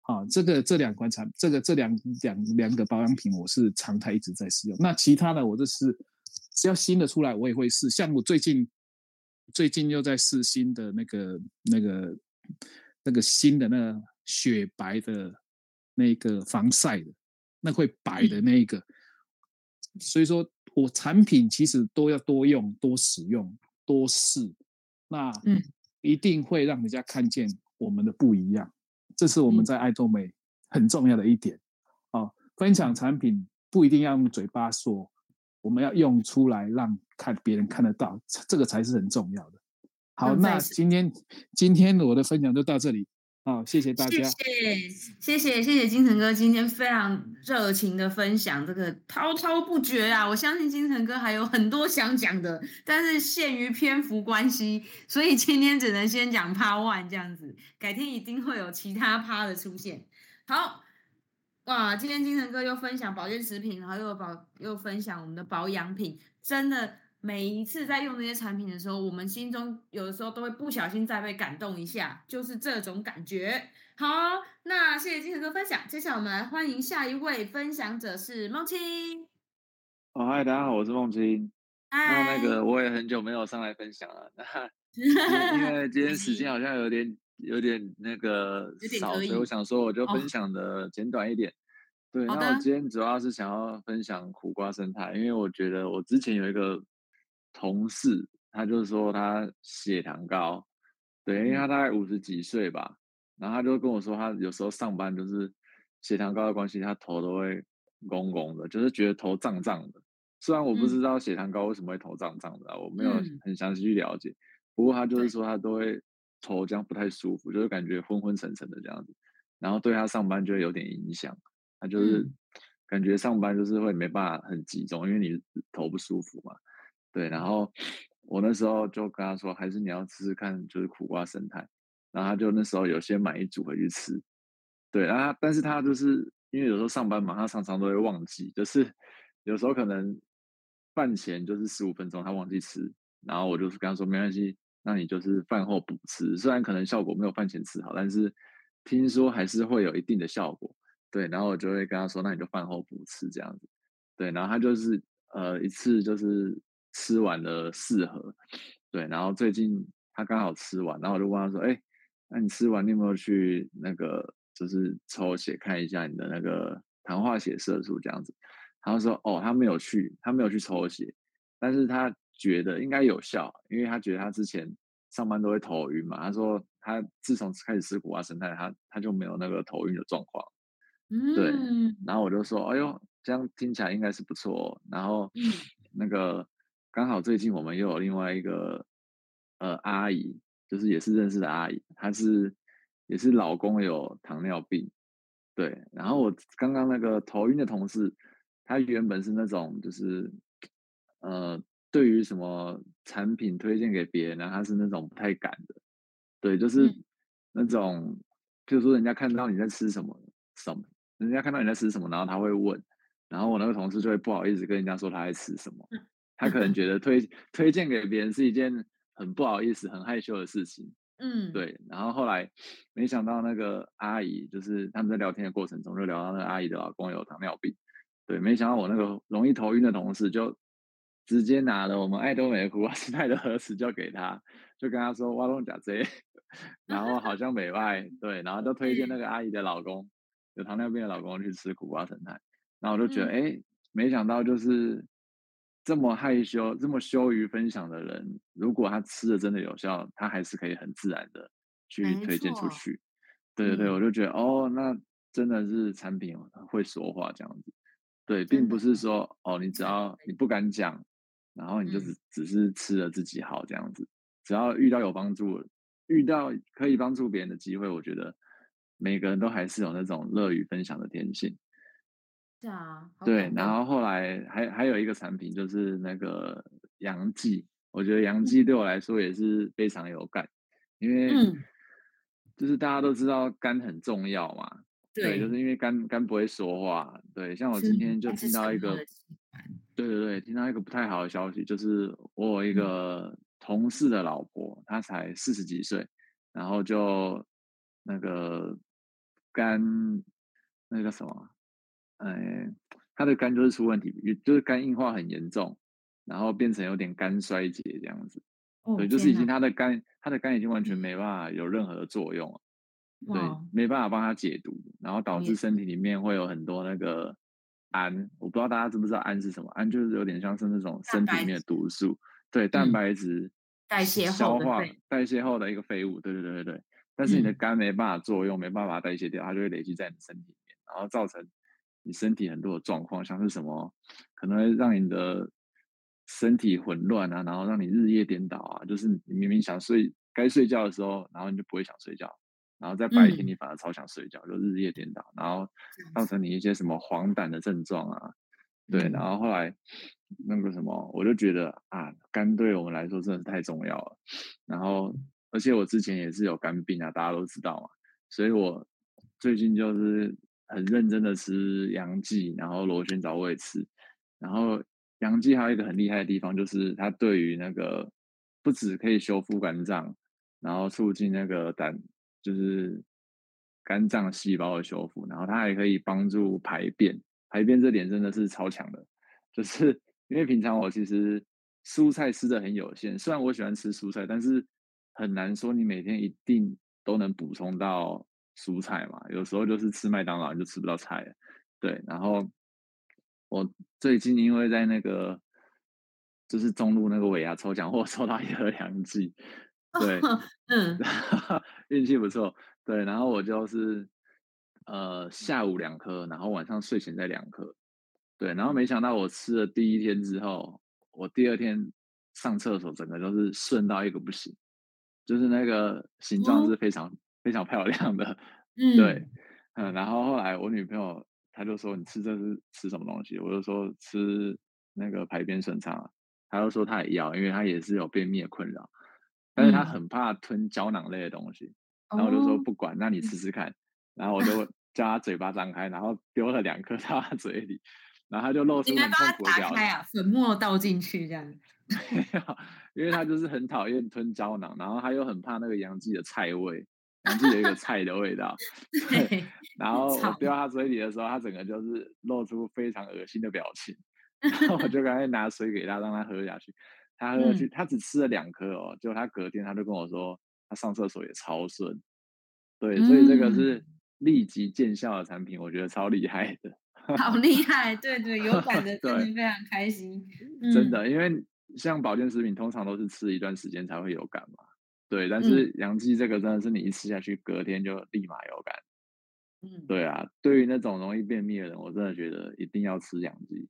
啊、嗯哦，这个这两款产，这个这两两两个保养品，我是常态一直在使用。那其他的，我就是只要新的出来，我也会试。像我最近。最近又在试新的那个、那个、那个新的那个雪白的那个防晒的，那会白的那一个。所以说我产品其实都要多用、多使用、多试，那一定会让人家看见我们的不一样。这是我们在爱多美很重要的一点。哦，分享产品不一定要用嘴巴说。我们要用出来，让看别人看得到，这个才是很重要的。好，那今天今天我的分享就到这里，好，谢谢大家。谢谢谢谢谢谢金城哥今天非常热情的分享，这个滔滔不绝啊！我相信金城哥还有很多想讲的，但是限于篇幅关系，所以今天只能先讲 Part One 这样子，改天一定会有其他 Part 的出现。好。哇，今天金城哥又分享保健食品，然后又保又分享我们的保养品，真的每一次在用这些产品的时候，我们心中有的时候都会不小心再被感动一下，就是这种感觉。好，那谢谢金城哥分享，接下来我们来欢迎下一位分享者是梦清。哦，嗨，大家好，我是梦清。那那个我也很久没有上来分享了，那 因为今天时间好像有点有点那个少，所以我想说我就分享的简短一点。哦、对，那我今天主要是想要分享苦瓜生态，因为我觉得我之前有一个同事，他就是说他血糖高，对，因为他大概五十几岁吧，然后他就跟我说他有时候上班就是血糖高的关系，他头都会拱拱的，就是觉得头胀胀的。虽然我不知道血糖高为什么会头胀胀的，我没有很详细去了解，不过他就是说他都会头这样不太舒服，就是感觉昏昏沉沉的这样子，然后对他上班就会有点影响，他就是感觉上班就是会没办法很集中，因为你头不舒服嘛。对，然后我那时候就跟他说，还是你要试试看，就是苦瓜生态，然后他就那时候有先买一组回去吃，对，然后他但是他就是因为有时候上班嘛，他常常都会忘记，就是有时候可能。饭前就是十五分钟，他忘记吃，然后我就是跟他说没关系，那你就是饭后补吃，虽然可能效果没有饭前吃好，但是听说还是会有一定的效果，对，然后我就会跟他说，那你就饭后补吃这样子，对，然后他就是呃一次就是吃完了四盒，对，然后最近他刚好吃完，然后我就问他说，哎，那你吃完你有没有去那个就是抽血看一下你的那个糖化血色素这样子？他说：“哦，他没有去，他没有去抽血，但是他觉得应该有效，因为他觉得他之前上班都会头晕嘛。他说他自从开始吃苦瓜生态，他他就没有那个头晕的状况。嗯，对。然后我就说，哎呦，这样听起来应该是不错哦。然后那个刚好最近我们又有另外一个呃阿姨，就是也是认识的阿姨，她是也是老公有糖尿病，对。然后我刚刚那个头晕的同事。”他原本是那种，就是，呃，对于什么产品推荐给别人呢，他是那种不太敢的，对，就是那种，就是说人家看到你在吃什么什么，人家看到你在吃什么，然后他会问，然后我那个同事就会不好意思跟人家说他在吃什么，他可能觉得推 推荐给别人是一件很不好意思、很害羞的事情，嗯，对，然后后来没想到那个阿姨，就是他们在聊天的过程中就聊到那个阿姨的老公有糖尿病。对，没想到我那个容易头晕的同事就直接拿了我们爱多美的苦瓜生态的盒子就给他，就跟他说哇龙甲 Z，然后好像美外对，然后就推荐那个阿姨的老公有糖尿病的老公去吃苦瓜生态，然后我就觉得哎、嗯，没想到就是这么害羞、这么羞于分享的人，如果他吃的真的有效，他还是可以很自然的去推荐出去。对对对，我就觉得哦，那真的是产品会说话这样子。对，并不是说哦，你只要你不敢讲，然后你就只、嗯、只是吃了自己好这样子。只要遇到有帮助，遇到可以帮助别人的机会，我觉得每个人都还是有那种乐于分享的天性。对啊，对。然后后来还还有一个产品就是那个杨记，我觉得杨记对我来说也是非常有感，嗯、因为就是大家都知道肝很重要嘛。对，就是因为肝肝不会说话。对，像我今天就听到一个，对对对，听到一个不太好的消息，就是我有一个同事的老婆，她才四十几岁，然后就那个肝那个什么，哎，他的肝就是出问题，就是肝硬化很严重，然后变成有点肝衰竭这样子。对，就是已经他的肝，他的肝已经完全没办法有任何的作用了。对，没办法帮他解毒，然后导致身体里面会有很多那个氨，我不知道大家知不知道氨是什么？氨就是有点像是那种身体里面的毒素，对，蛋白质、嗯、代谢消化代谢后的一个废物，对对对对对。但是你的肝没办法作用，嗯、没办法代谢掉，它就会累积在你身体里面，然后造成你身体很多的状况，像是什么可能会让你的身体混乱啊，然后让你日夜颠倒啊，就是你明明想睡，该睡觉的时候，然后你就不会想睡觉。然后在白天你反而超想睡觉，嗯、就日夜颠倒，然后造成你一些什么黄疸的症状啊，对，然后后来那个什么，我就觉得啊，肝对我们来说真的是太重要了。然后而且我之前也是有肝病啊，大家都知道嘛，所以我最近就是很认真的吃阳剂，然后螺旋藻我也吃。然后阳剂还有一个很厉害的地方，就是它对于那个不止可以修复肝脏，然后促进那个胆。就是肝脏细胞的修复，然后它还可以帮助排便，排便这点真的是超强的。就是因为平常我其实蔬菜吃的很有限。虽然我喜欢吃蔬菜，但是很难说你每天一定都能补充到蔬菜嘛。有时候就是吃麦当劳就吃不到菜了。对，然后我最近因为在那个就是中路那个尾牙抽奖，我抽到一盒洋蓟，对，嗯，运气不错。对，然后我就是呃下午两颗，然后晚上睡前再两颗。对，然后没想到我吃了第一天之后，我第二天上厕所整个都是顺到一个不行，就是那个形状是非常、哦、非常漂亮的。嗯，对，嗯，然后后来我女朋友她就说：“你吃这是吃什么东西？”我就说：“吃那个排便顺畅。”她就说：“她也要，因为她也是有便秘的困扰，但是她很怕吞胶囊类的东西。嗯”然后我就说：“不管，那你吃吃看。”然后我就 叫她嘴巴张开，然后丢了两颗 到她嘴里。然后他就露出很痛苦的表情。啊，粉末倒进去这样。没有，因为他就是很讨厌吞胶囊，然后他又很怕那个洋蓟的菜味，洋蓟有一个菜的味道。对。然后我丢到他嘴里的时候，他整个就是露出非常恶心的表情。然后我就赶快拿水给他，让他喝下去。他喝下去，嗯、他只吃了两颗哦。结果他隔天他就跟我说，他上厕所也超顺。对，所以这个是立即见效的产品，我觉得超厉害的。好厉害，对对，有感的真的非常开心。嗯、真的，因为像保健食品，通常都是吃一段时间才会有感嘛。对，但是杨记这个真的是你一吃下去，隔天就立马有感。嗯，对啊，对于那种容易便秘的人，我真的觉得一定要吃洋蓟。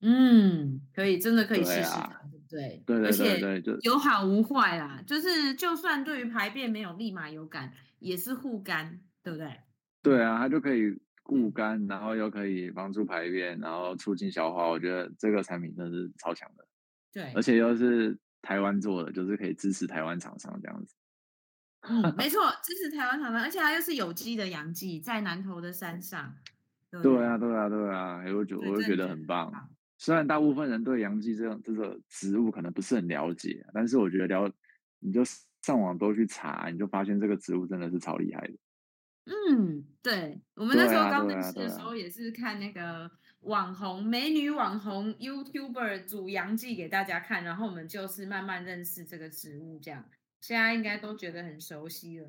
嗯，可以，真的可以试试看，对不对？对对对对，就有好无坏啦。就是就算对于排便没有立马有感，也是护肝，对不对？对啊，它就可以。固肝，然后又可以帮助排便，然后促进消化，我觉得这个产品真的是超强的。对，而且又是台湾做的，就是可以支持台湾厂商这样子。嗯，没 错，支持台湾厂商，而且它又是有机的洋蓟，在南投的山上。对，对啊，对啊，对啊，我就我就觉得很棒。虽然大部分人对洋蓟这种这个植物可能不是很了解，但是我觉得了，你就上网多去查，你就发现这个植物真的是超厉害的。嗯，对，我们那时候刚认识的时候也是看那个网红美女网红 YouTuber 煮洋蓟给大家看，然后我们就是慢慢认识这个植物，这样现在应该都觉得很熟悉了。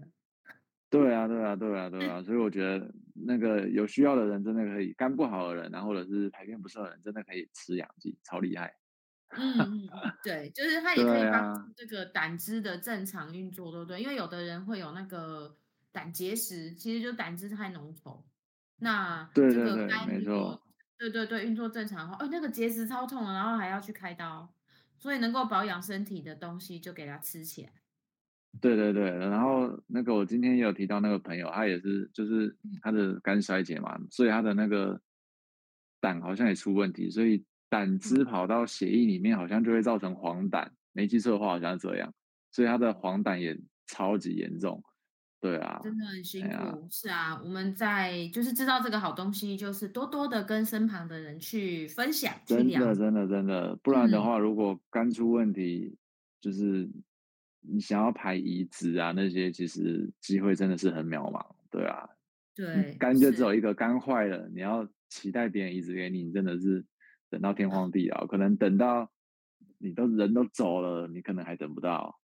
对啊，对啊，对啊，对啊，所以我觉得那个有需要的人真的可以，肝不好的人，然后或者是排便不顺的人，真的可以吃洋蓟，超厉害。嗯，对，就是 它也可以帮助这个胆汁的正常运作，对不对？因为有的人会有那个。胆结石其实就胆汁太浓稠，那这个肝没错，对对对，运作正常的话，哦，那个结石超痛，然后还要去开刀，所以能够保养身体的东西就给他吃起来。对对对，然后那个我今天也有提到那个朋友，他也是就是他的肝衰竭嘛，所以他的那个胆好像也出问题，所以胆汁跑到血液里面，好像就会造成黄疸，没记错的话好像是这样，所以他的黄疸也超级严重。对啊，真的很辛苦。啊是啊，我们在就是知道这个好东西，就是多多的跟身旁的人去分享。真的，真的，真的，不然的话，如果肝出问题，嗯、就是你想要排移植啊，那些其实机会真的是很渺茫。对啊，对，肝就只有一个，肝坏了，你要期待别人移植给你，真的是等到天荒地老，可能等到你都人都走了，你可能还等不到。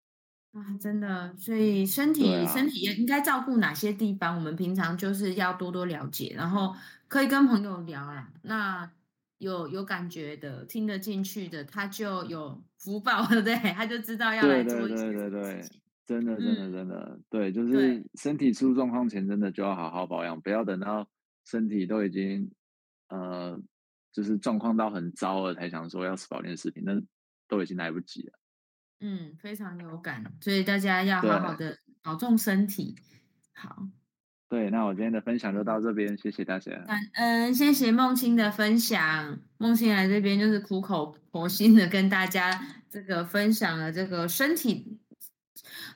啊，真的，所以身体、啊、身体也应该照顾哪些地方？我们平常就是要多多了解，然后可以跟朋友聊啊。那有有感觉的、听得进去的，他就有福报，对 不对？他就知道要来做一些对对对对对，真的真的真的、嗯，对，就是身体出状况前，真的就要好好保养，不要等到身体都已经呃，就是状况到很糟了，才想说要吃保健食品，那都已经来不及了。嗯，非常有感，所以大家要好好的保重身体。好，对，那我今天的分享就到这边，谢谢大家。感恩，谢谢梦清的分享。梦清来这边就是苦口婆心的跟大家这个分享了这个身体。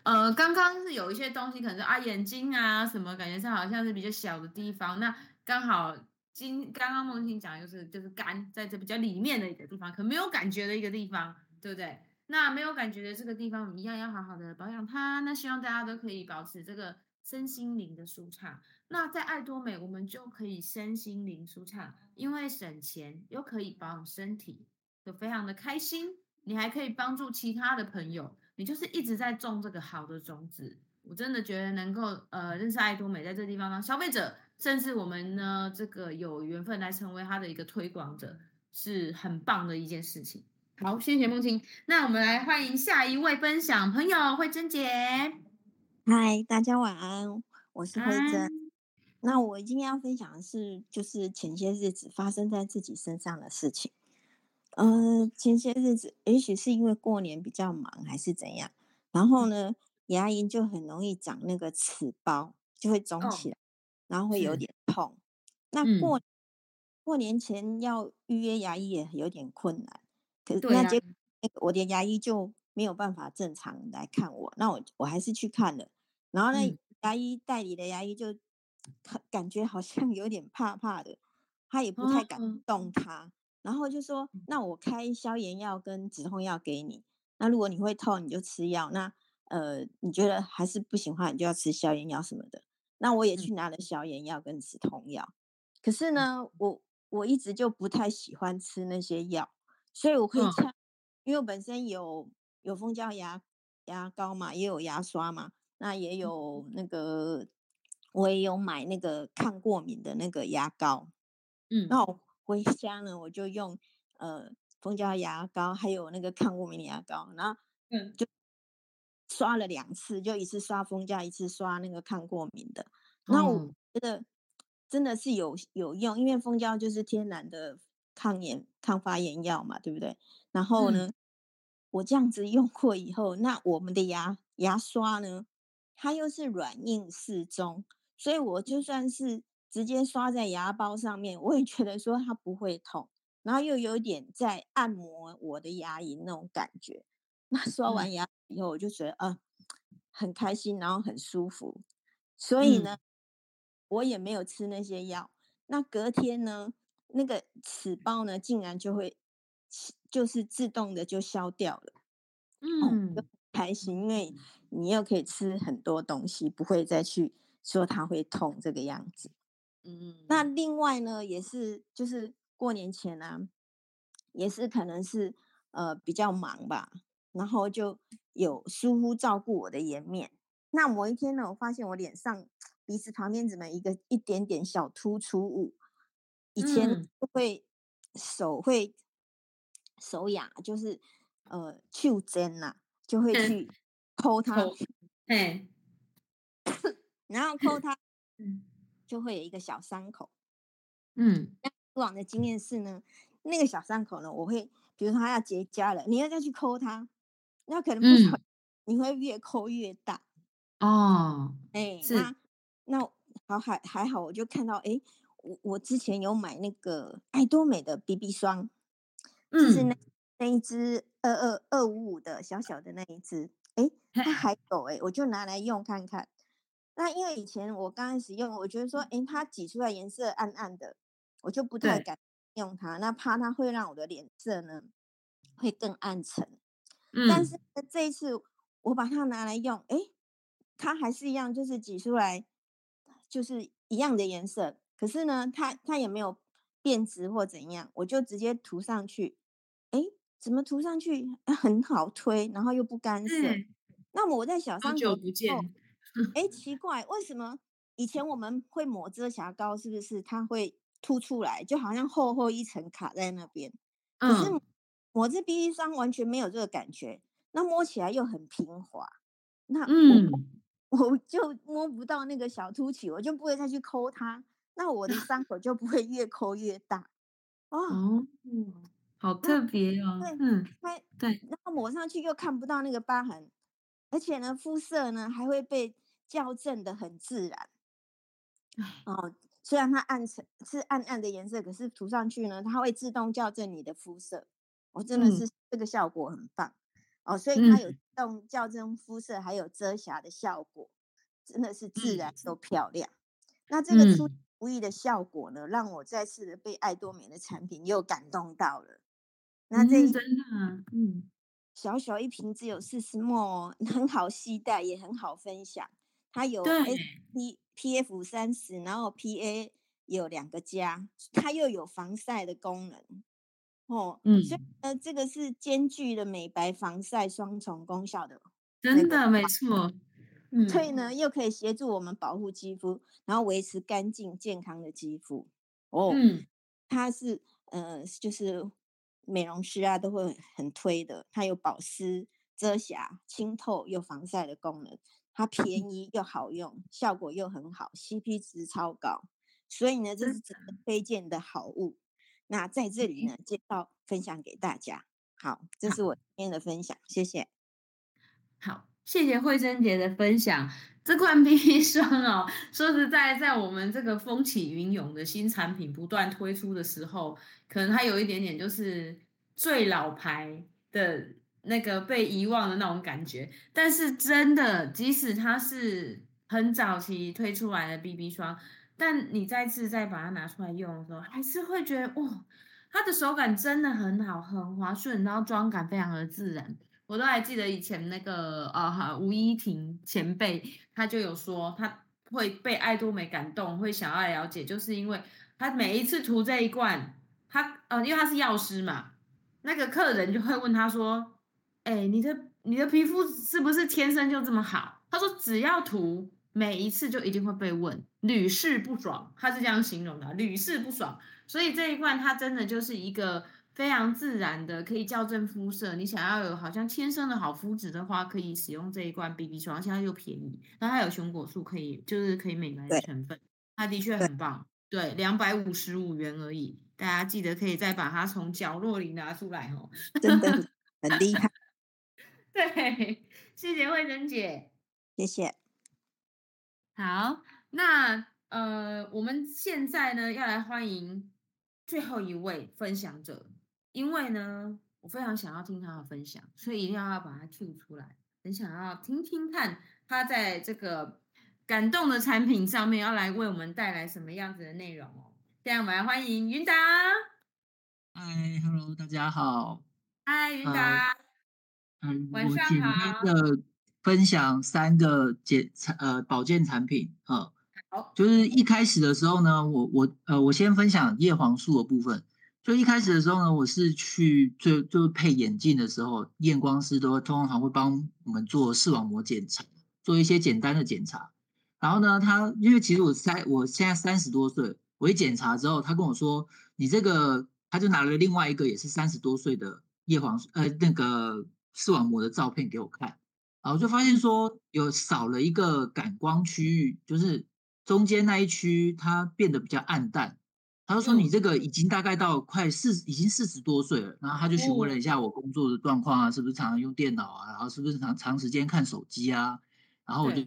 呃，刚刚是有一些东西，可能是啊眼睛啊什么，感觉上好像是比较小的地方。那刚好今刚刚梦清讲的就是就是肝在这比较里面的一个地方，可没有感觉的一个地方，对不对？那没有感觉的这个地方，我们一样要好好的保养它。那希望大家都可以保持这个身心灵的舒畅。那在爱多美，我们就可以身心灵舒畅，因为省钱又可以保养身体，就非常的开心。你还可以帮助其他的朋友，你就是一直在种这个好的种子。我真的觉得能够呃认识爱多美，在这地方当消费者，甚至我们呢这个有缘分来成为他的一个推广者，是很棒的一件事情。好，谢谢梦晴。那我们来欢迎下一位分享朋友慧珍姐。嗨，大家晚安，我是慧珍。那我今天要分享的是，就是前些日子发生在自己身上的事情。呃，前些日子，也许是因为过年比较忙，还是怎样，然后呢，牙龈就很容易长那个齿包，就会肿起来，哦、然后会有点痛。那过、嗯、过年前要预约牙医也有点困难，可是那结。果我的牙医就没有办法正常来看我，那我我还是去看了，然后呢，嗯、牙医代理的牙医就。感觉好像有点怕怕的，他也不太敢动他，哦、然后就说：“那我开消炎药跟止痛药给你，那如果你会痛，你就吃药；那呃，你觉得还是不行的话，你就要吃消炎药什么的。”那我也去拿了消炎药跟止痛药，可是呢，我我一直就不太喜欢吃那些药，所以我可以看，哦、因为我本身有有蜂胶牙牙膏嘛，也有牙刷嘛，那也有那个。我也有买那个抗过敏的那个牙膏，嗯，那。我回家呢，我就用呃蜂胶牙膏，还有那个抗过敏的牙膏，然后嗯，就刷了两次，就一次刷蜂胶，一次刷那个抗过敏的。那我觉得真的是有有用，因为蜂胶就是天然的抗炎、抗发炎药嘛，对不对？然后呢，嗯、我这样子用过以后，那我们的牙牙刷呢，它又是软硬适中。所以我就算是直接刷在牙包上面，我也觉得说它不会痛，然后又有点在按摩我的牙龈那种感觉。那刷完牙以后，我就觉得啊、呃，很开心，然后很舒服。所以呢，我也没有吃那些药。那隔天呢，那个齿包呢，竟然就会就是自动的就消掉了。嗯，就很开心，因为你又可以吃很多东西，不会再去。说它会痛这个样子，嗯，那另外呢，也是就是过年前呢、啊，也是可能是呃比较忙吧，然后就有疏忽照顾我的颜面。那某一天呢，我发现我脸上 鼻子旁边怎么一个一点点小突出物，以前会手会手痒，就是呃去针呐，就会 去抠它，哎。然后抠它，就会有一个小伤口。嗯，那以往的经验是呢，那个小伤口呢，我会，比如说它要结痂了，你要再去抠它，那可能不会，嗯、你会越抠越大。哦，哎，是那那好还还好，我就看到，哎，我我之前有买那个爱多美的 BB 霜，嗯、就是那那一支二二二五五的小小的那一支，哎，它 还有哎，我就拿来用看看。那因为以前我刚开始用，我觉得说，哎，它挤出来颜色暗暗的，我就不太敢用它，那怕它会让我的脸色呢会更暗沉。嗯，但是这一次我把它拿来用，哎，它还是一样，就是挤出来就是一样的颜色，可是呢，它它也没有变质或怎样，我就直接涂上去，哎，怎么涂上去 很好推，然后又不干涩。嗯，那么我在小伤口，好久不见。哎，奇怪，为什么以前我们会抹遮瑕膏，是不是它会凸出来，就好像厚厚一层卡在那边？可是抹这 BB 霜完全没有这个感觉，那摸起来又很平滑，那嗯，我就摸不到那个小凸起，我就不会再去抠它，那我的伤口就不会越抠越大。哦，好特别哦。对，嗯，对，然后抹上去又看不到那个疤痕，而且呢，肤色呢还会被。校正的很自然，哦，虽然它暗沉是暗暗的颜色，可是涂上去呢，它会自动校正你的肤色，哦，真的是这个效果很棒，嗯、哦，所以它有自动校正肤色，还有遮瑕的效果，真的是自然又漂亮。嗯、那这个出无意的效果呢，让我再次的被爱多美的产品又感动到了。那这一、嗯、真的，嗯，小小一瓶只有四十 ml，很好携带，也很好分享。它有 S P P F 三十，然后 P A 有两个加，它又有防晒的功能，哦，嗯，所以呢，这个是兼具了美白、防晒双重功效的，真的没错。嗯，所以呢，又可以协助我们保护肌肤，然后维持干净健康的肌肤。哦，嗯，它是呃，就是美容师啊都会很推的，它有保湿、遮瑕、清透又防晒的功能。它便宜又好用，效果又很好，CP 值超高，所以呢，这是值得推荐的好物。那在这里呢，介绍分享给大家。好，这是我今天的分享，谢谢。好，谢谢惠珍姐的分享。这款 BB 霜哦，说实在，在我们这个风起云涌的新产品不断推出的时候，可能它有一点点就是最老牌的。那个被遗忘的那种感觉，但是真的，即使它是很早期推出来的 BB 霜，但你再次再把它拿出来用的时候，还是会觉得哇，它的手感真的很好，很滑顺，然后妆感非常的自然。我都还记得以前那个啊吴依婷前辈，他就有说他会被爱多美感动，会想要了解，就是因为他每一次涂这一罐，他呃，因为他是药师嘛，那个客人就会问他说。哎、你的你的皮肤是不是天生就这么好？他说只要涂，每一次就一定会被问，屡试不爽，他是这样形容的，屡试不爽。所以这一罐它真的就是一个非常自然的，可以校正肤色。你想要有好像天生的好肤质的话，可以使用这一罐 BB 霜，而且它又便宜，然后它有熊果素可以，就是可以美白的成分，它的确很棒。对，两百五十五元而已，大家记得可以再把它从角落里拿出来哦，真的很厉害。对，谢谢慧珍姐，谢谢。好，那呃，我们现在呢要来欢迎最后一位分享者，因为呢，我非常想要听他的分享，所以一定要要把他 Q 出来，很想要听听看他在这个感动的产品上面要来为我们带来什么样子的内容哦。这样我们来欢迎云达。嗨，Hello，大家好。嗨，云达。嗯，我简单的分享三个检产呃保健产品啊，好，就是一开始的时候呢，我我呃我先分享叶黄素的部分。就一开始的时候呢，我是去就就配眼镜的时候，验光师都通常会帮我们做视网膜检查，做一些简单的检查。然后呢，他因为其实我三我现在三十多岁，我一检查之后，他跟我说，你这个他就拿了另外一个也是三十多岁的叶黄素呃那个。视网膜的照片给我看，然后就发现说有少了一个感光区域，就是中间那一区它变得比较暗淡。他就说你这个已经大概到快四，已经四十多岁了。然后他就询问了一下我工作的状况啊，是不是常常用电脑啊，然后是不是长长时间看手机啊？然后我就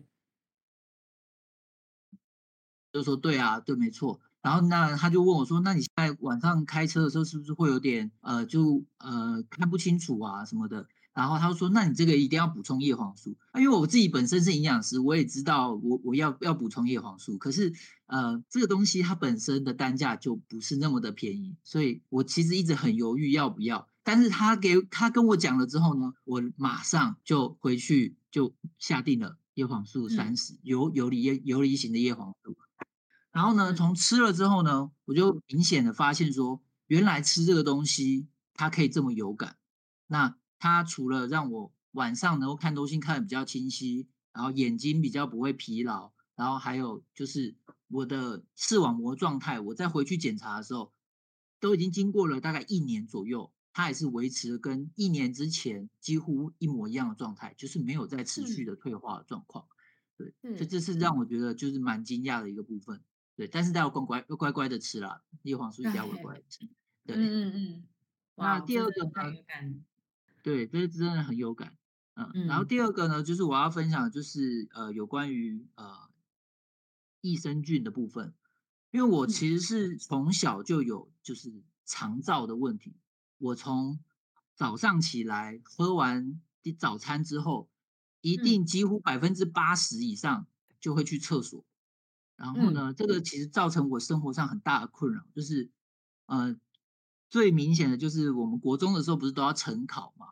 就说对啊，对，没错。然后那他就问我说，那你现在晚上开车的时候是不是会有点呃，就呃看不清楚啊什么的？然后他说：“那你这个一定要补充叶黄素。因为我自己本身是营养师，我也知道我我要要补充叶黄素。可是，呃，这个东西它本身的单价就不是那么的便宜，所以我其实一直很犹豫要不要。但是他给他跟我讲了之后呢，我马上就回去就下定了叶黄素三十游游离叶游离型的叶黄素。然后呢，从吃了之后呢，我就明显的发现说，原来吃这个东西它可以这么有感。那它除了让我晚上能够看东西看得比较清晰，然后眼睛比较不会疲劳，然后还有就是我的视网膜状态，我再回去检查的时候，都已经经过了大概一年左右，它还是维持跟一年之前几乎一模一样的状态，就是没有再持续的退化的状况。对，这这是让我觉得就是蛮惊讶的一个部分。对，但是大家乖乖要乖乖的吃啦，叶黄素一定要乖乖的吃。对，嗯嗯嗯。那第二个呢？对，这是真的很有感，嗯，嗯，然后第二个呢，就是我要分享的就是呃有关于呃益生菌的部分，因为我其实是从小就有就是肠燥的问题，我从早上起来喝完早餐之后，一定几乎百分之八十以上就会去厕所，然后呢，这个其实造成我生活上很大的困扰，就是呃最明显的就是我们国中的时候不是都要晨考嘛。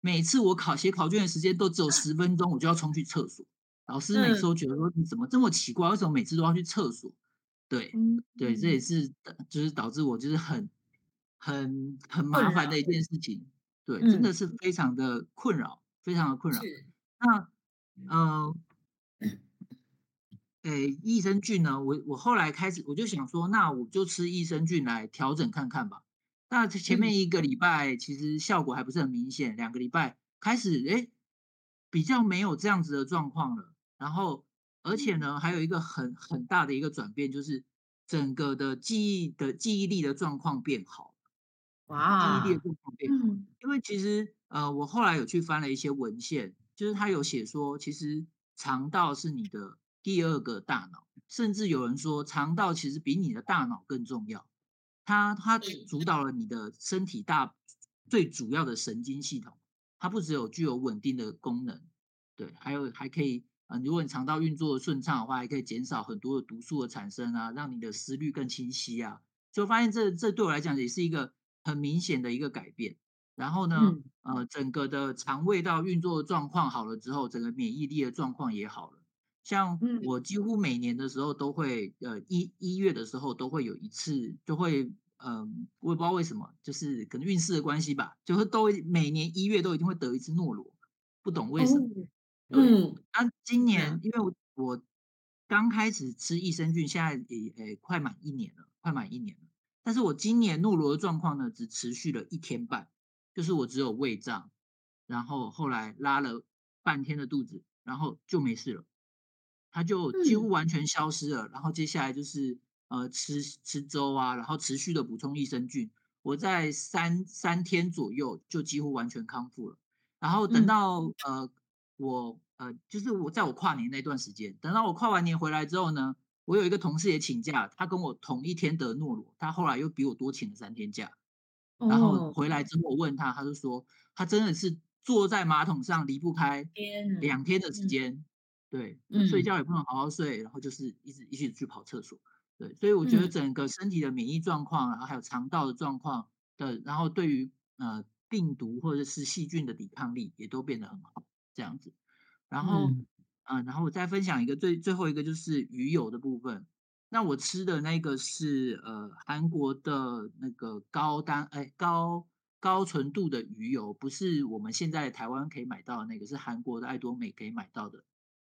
每次我考写考卷的时间都只有十分钟，我就要冲去厕所。老师每次都觉得说，你怎么这么奇怪？为什么每次都要去厕所？对，对，这也是就是导致我就是很很很麻烦的一件事情，对，真的是非常的困扰，非常的困扰。那呃，诶，益生菌呢？我我后来开始我就想说，那我就吃益生菌来调整看看吧。那前面一个礼拜其实效果还不是很明显，两个礼拜开始哎，比较没有这样子的状况了。然后而且呢，还有一个很很大的一个转变，就是整个的记忆的记忆力的状况变好。哇，记忆力的状况变好。因为其实呃，我后来有去翻了一些文献，就是他有写说，其实肠道是你的第二个大脑，甚至有人说肠道其实比你的大脑更重要。它它主导了你的身体大最主要的神经系统，它不只有具有稳定的功能，对，还有还可以啊、呃，如果你肠道运作的顺畅的话，还可以减少很多的毒素的产生啊，让你的思虑更清晰啊。就发现这这对我来讲也是一个很明显的一个改变。然后呢，嗯、呃，整个的肠胃道运作的状况好了之后，整个免疫力的状况也好了。像我几乎每年的时候都会，呃，一一月的时候都会有一次，就会，嗯、呃，我也不知道为什么，就是可能运势的关系吧，就是都每年一月都一定会得一次诺罗，不懂为什么。嗯，那、啊、今年因为我我刚开始吃益生菌，现在也诶快满一年了，快满一年了，但是我今年诺罗的状况呢，只持续了一天半，就是我只有胃胀，然后后来拉了半天的肚子，然后就没事了。它就几乎完全消失了，嗯、然后接下来就是呃吃吃粥啊，然后持续的补充益生菌。我在三三天左右就几乎完全康复了。然后等到、嗯、呃我呃就是我在我跨年那段时间，等到我跨完年回来之后呢，我有一个同事也请假，他跟我同一天得诺罗，他后来又比我多请了三天假。然后回来之后我问他，他就说他真的是坐在马桶上离不开两天的时间。嗯对，睡觉也不能好好睡，然后就是一直一直去跑厕所。对，所以我觉得整个身体的免疫状况，然后还有肠道的状况的，然后对于呃病毒或者是细菌的抵抗力也都变得很好，这样子。然后嗯、呃，然后我再分享一个最最后一个就是鱼油的部分。那我吃的那个是呃韩国的那个高单哎高高纯度的鱼油，不是我们现在台湾可以买到的那个，是韩国的爱多美可以买到的。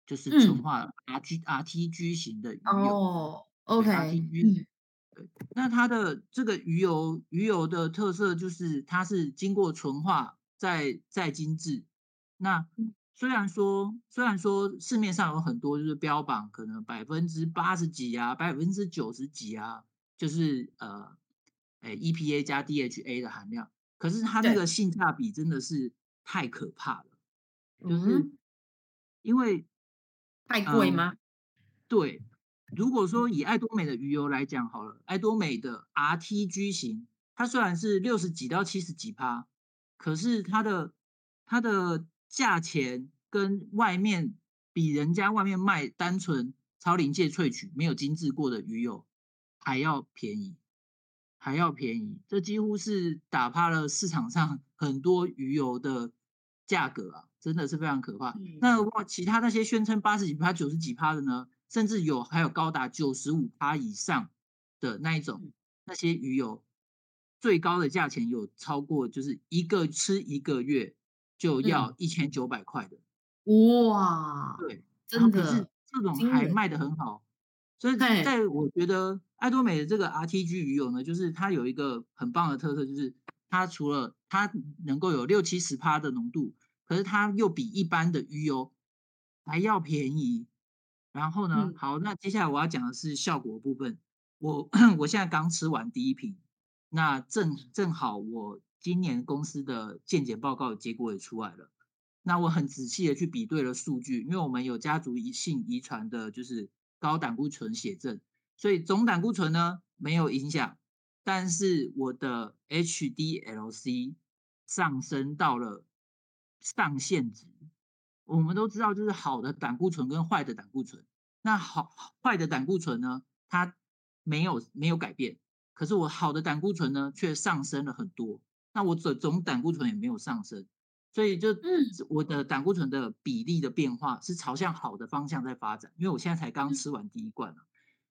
就是纯化 R G R T G 型的鱼油哦，OK，对，那它的这个鱼油鱼油的特色就是它是经过纯化再再精制。那虽然说虽然说市面上有很多就是标榜可能百分之八十几啊，百分之九十几啊，就是呃，哎 E P A 加 D H A 的含量，可是它那个性价比真的是太可怕了，就是因为。太贵吗？嗯？对，如果说以爱多美的鱼油来讲好了，爱多美的 RTG 型，它虽然是六十几到七十几趴，可是它的它的价钱跟外面比人家外面卖单纯超临界萃取没有精制过的鱼油还要便宜，还要便宜，这几乎是打趴了市场上 很多鱼油的价格啊。真的是非常可怕。嗯、那哇，其他那些宣称八十几趴、九十几趴的呢？甚至有还有高达九十五趴以上的那一种，那些鱼油最高的价钱有超过，就是一个吃一个月就要一千九百块的。哇，对，真的，这种还卖的很好。所以在我觉得爱多美的这个 RTG 鱼油呢，就是它有一个很棒的特色，就是它除了它能够有六七十趴的浓度。可是它又比一般的鱼油还要便宜，然后呢，好，那接下来我要讲的是效果部分。我 我现在刚吃完第一瓶，那正正好我今年公司的健检报告的结果也出来了。那我很仔细的去比对了数据，因为我们有家族遗性遗传的，就是高胆固醇血症，所以总胆固醇呢没有影响，但是我的 HDLC 上升到了。上限值，我们都知道，就是好的胆固醇跟坏的胆固醇。那好坏的胆固醇呢，它没有没有改变，可是我好的胆固醇呢，却上升了很多。那我总总胆固醇也没有上升，所以就嗯，我的胆固醇的比例的变化是朝向好的方向在发展。因为我现在才刚吃完第一罐，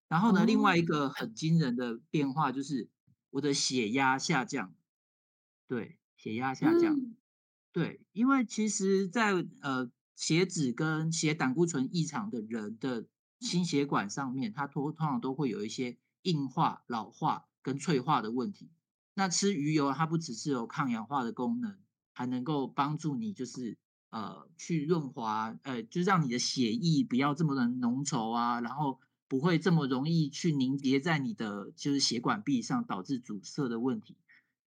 然后呢，另外一个很惊人的变化就是我的血压下降，对，血压下降。嗯、对，因为其实在，在呃血脂跟血胆固醇异常的人的心血管上面，它通通常都会有一些硬化、老化跟脆化的问题。那吃鱼油，它不只是有抗氧化的功能，还能够帮助你，就是呃去润滑，呃，就让你的血液不要这么的浓稠啊，然后不会这么容易去凝结在你的就是血管壁上，导致阻塞的问题。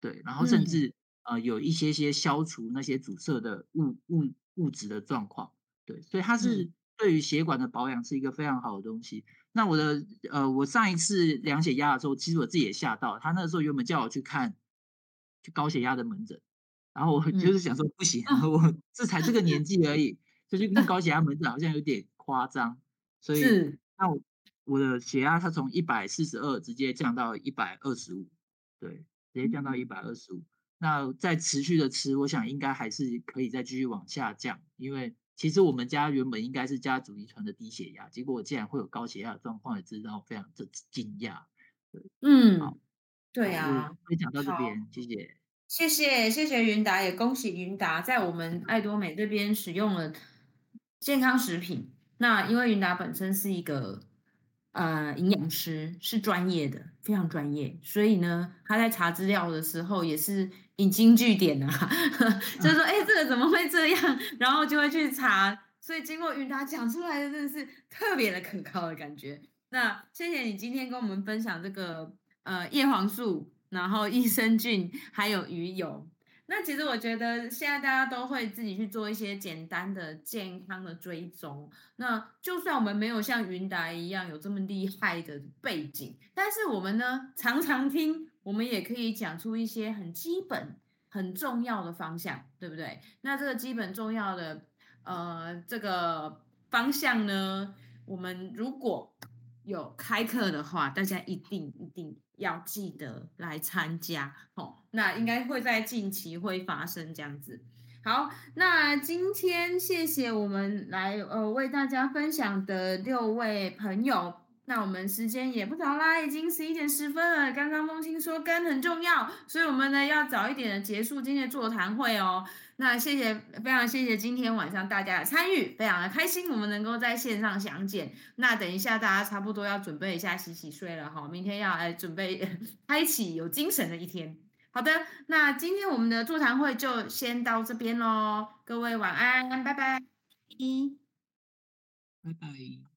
对，然后甚至、嗯、呃有一些些消除那些阻塞的物物物质的状况。对，所以它是对于血管的保养是一个非常好的东西。那我的呃，我上一次量血压的时候，其实我自己也吓到。他那个时候原本叫我去看，去高血压的门诊，然后我就是想说不行，嗯、我这才这个年纪而已，就去看高血压门诊好像有点夸张。所以那我我的血压它从一百四十二直接降到一百二十五，对，直接降到一百二十五。那再持续的吃，我想应该还是可以再继续往下降，因为。其实我们家原本应该是家族遗传的低血压，结果我竟然会有高血压的状况，也知道非常的惊讶。对，嗯，好，对啊，分享到这边，谢谢，谢谢，谢谢云达，也恭喜云达在我们爱多美这边使用了健康食品。那因为云达本身是一个。呃，营养师是专业的，非常专业，所以呢，他在查资料的时候也是引经据典啊，就是说，哎、欸，这个怎么会这样？然后就会去查，所以经过云达讲出来的，真的是特别的可靠的感觉。那谢谢你今天跟我们分享这个呃叶黄素，然后益生菌，还有鱼油。那其实我觉得现在大家都会自己去做一些简单的健康的追踪。那就算我们没有像云达一样有这么厉害的背景，但是我们呢常常听，我们也可以讲出一些很基本、很重要的方向，对不对？那这个基本重要的呃这个方向呢，我们如果有开课的话，大家一定一定要记得来参加哦。那应该会在近期会发生这样子。好，那今天谢谢我们来呃为大家分享的六位朋友。那我们时间也不早啦，已经十一点十分了。刚刚梦清说肝很重要，所以我们呢要早一点的结束今天的座谈会哦。那谢谢，非常谢谢今天晚上大家的参与，非常的开心，我们能够在线上相见。那等一下大家差不多要准备一下洗洗睡了哈，明天要来准备 开启有精神的一天。好的，那今天我们的座谈会就先到这边喽，各位晚安，拜拜，拜拜。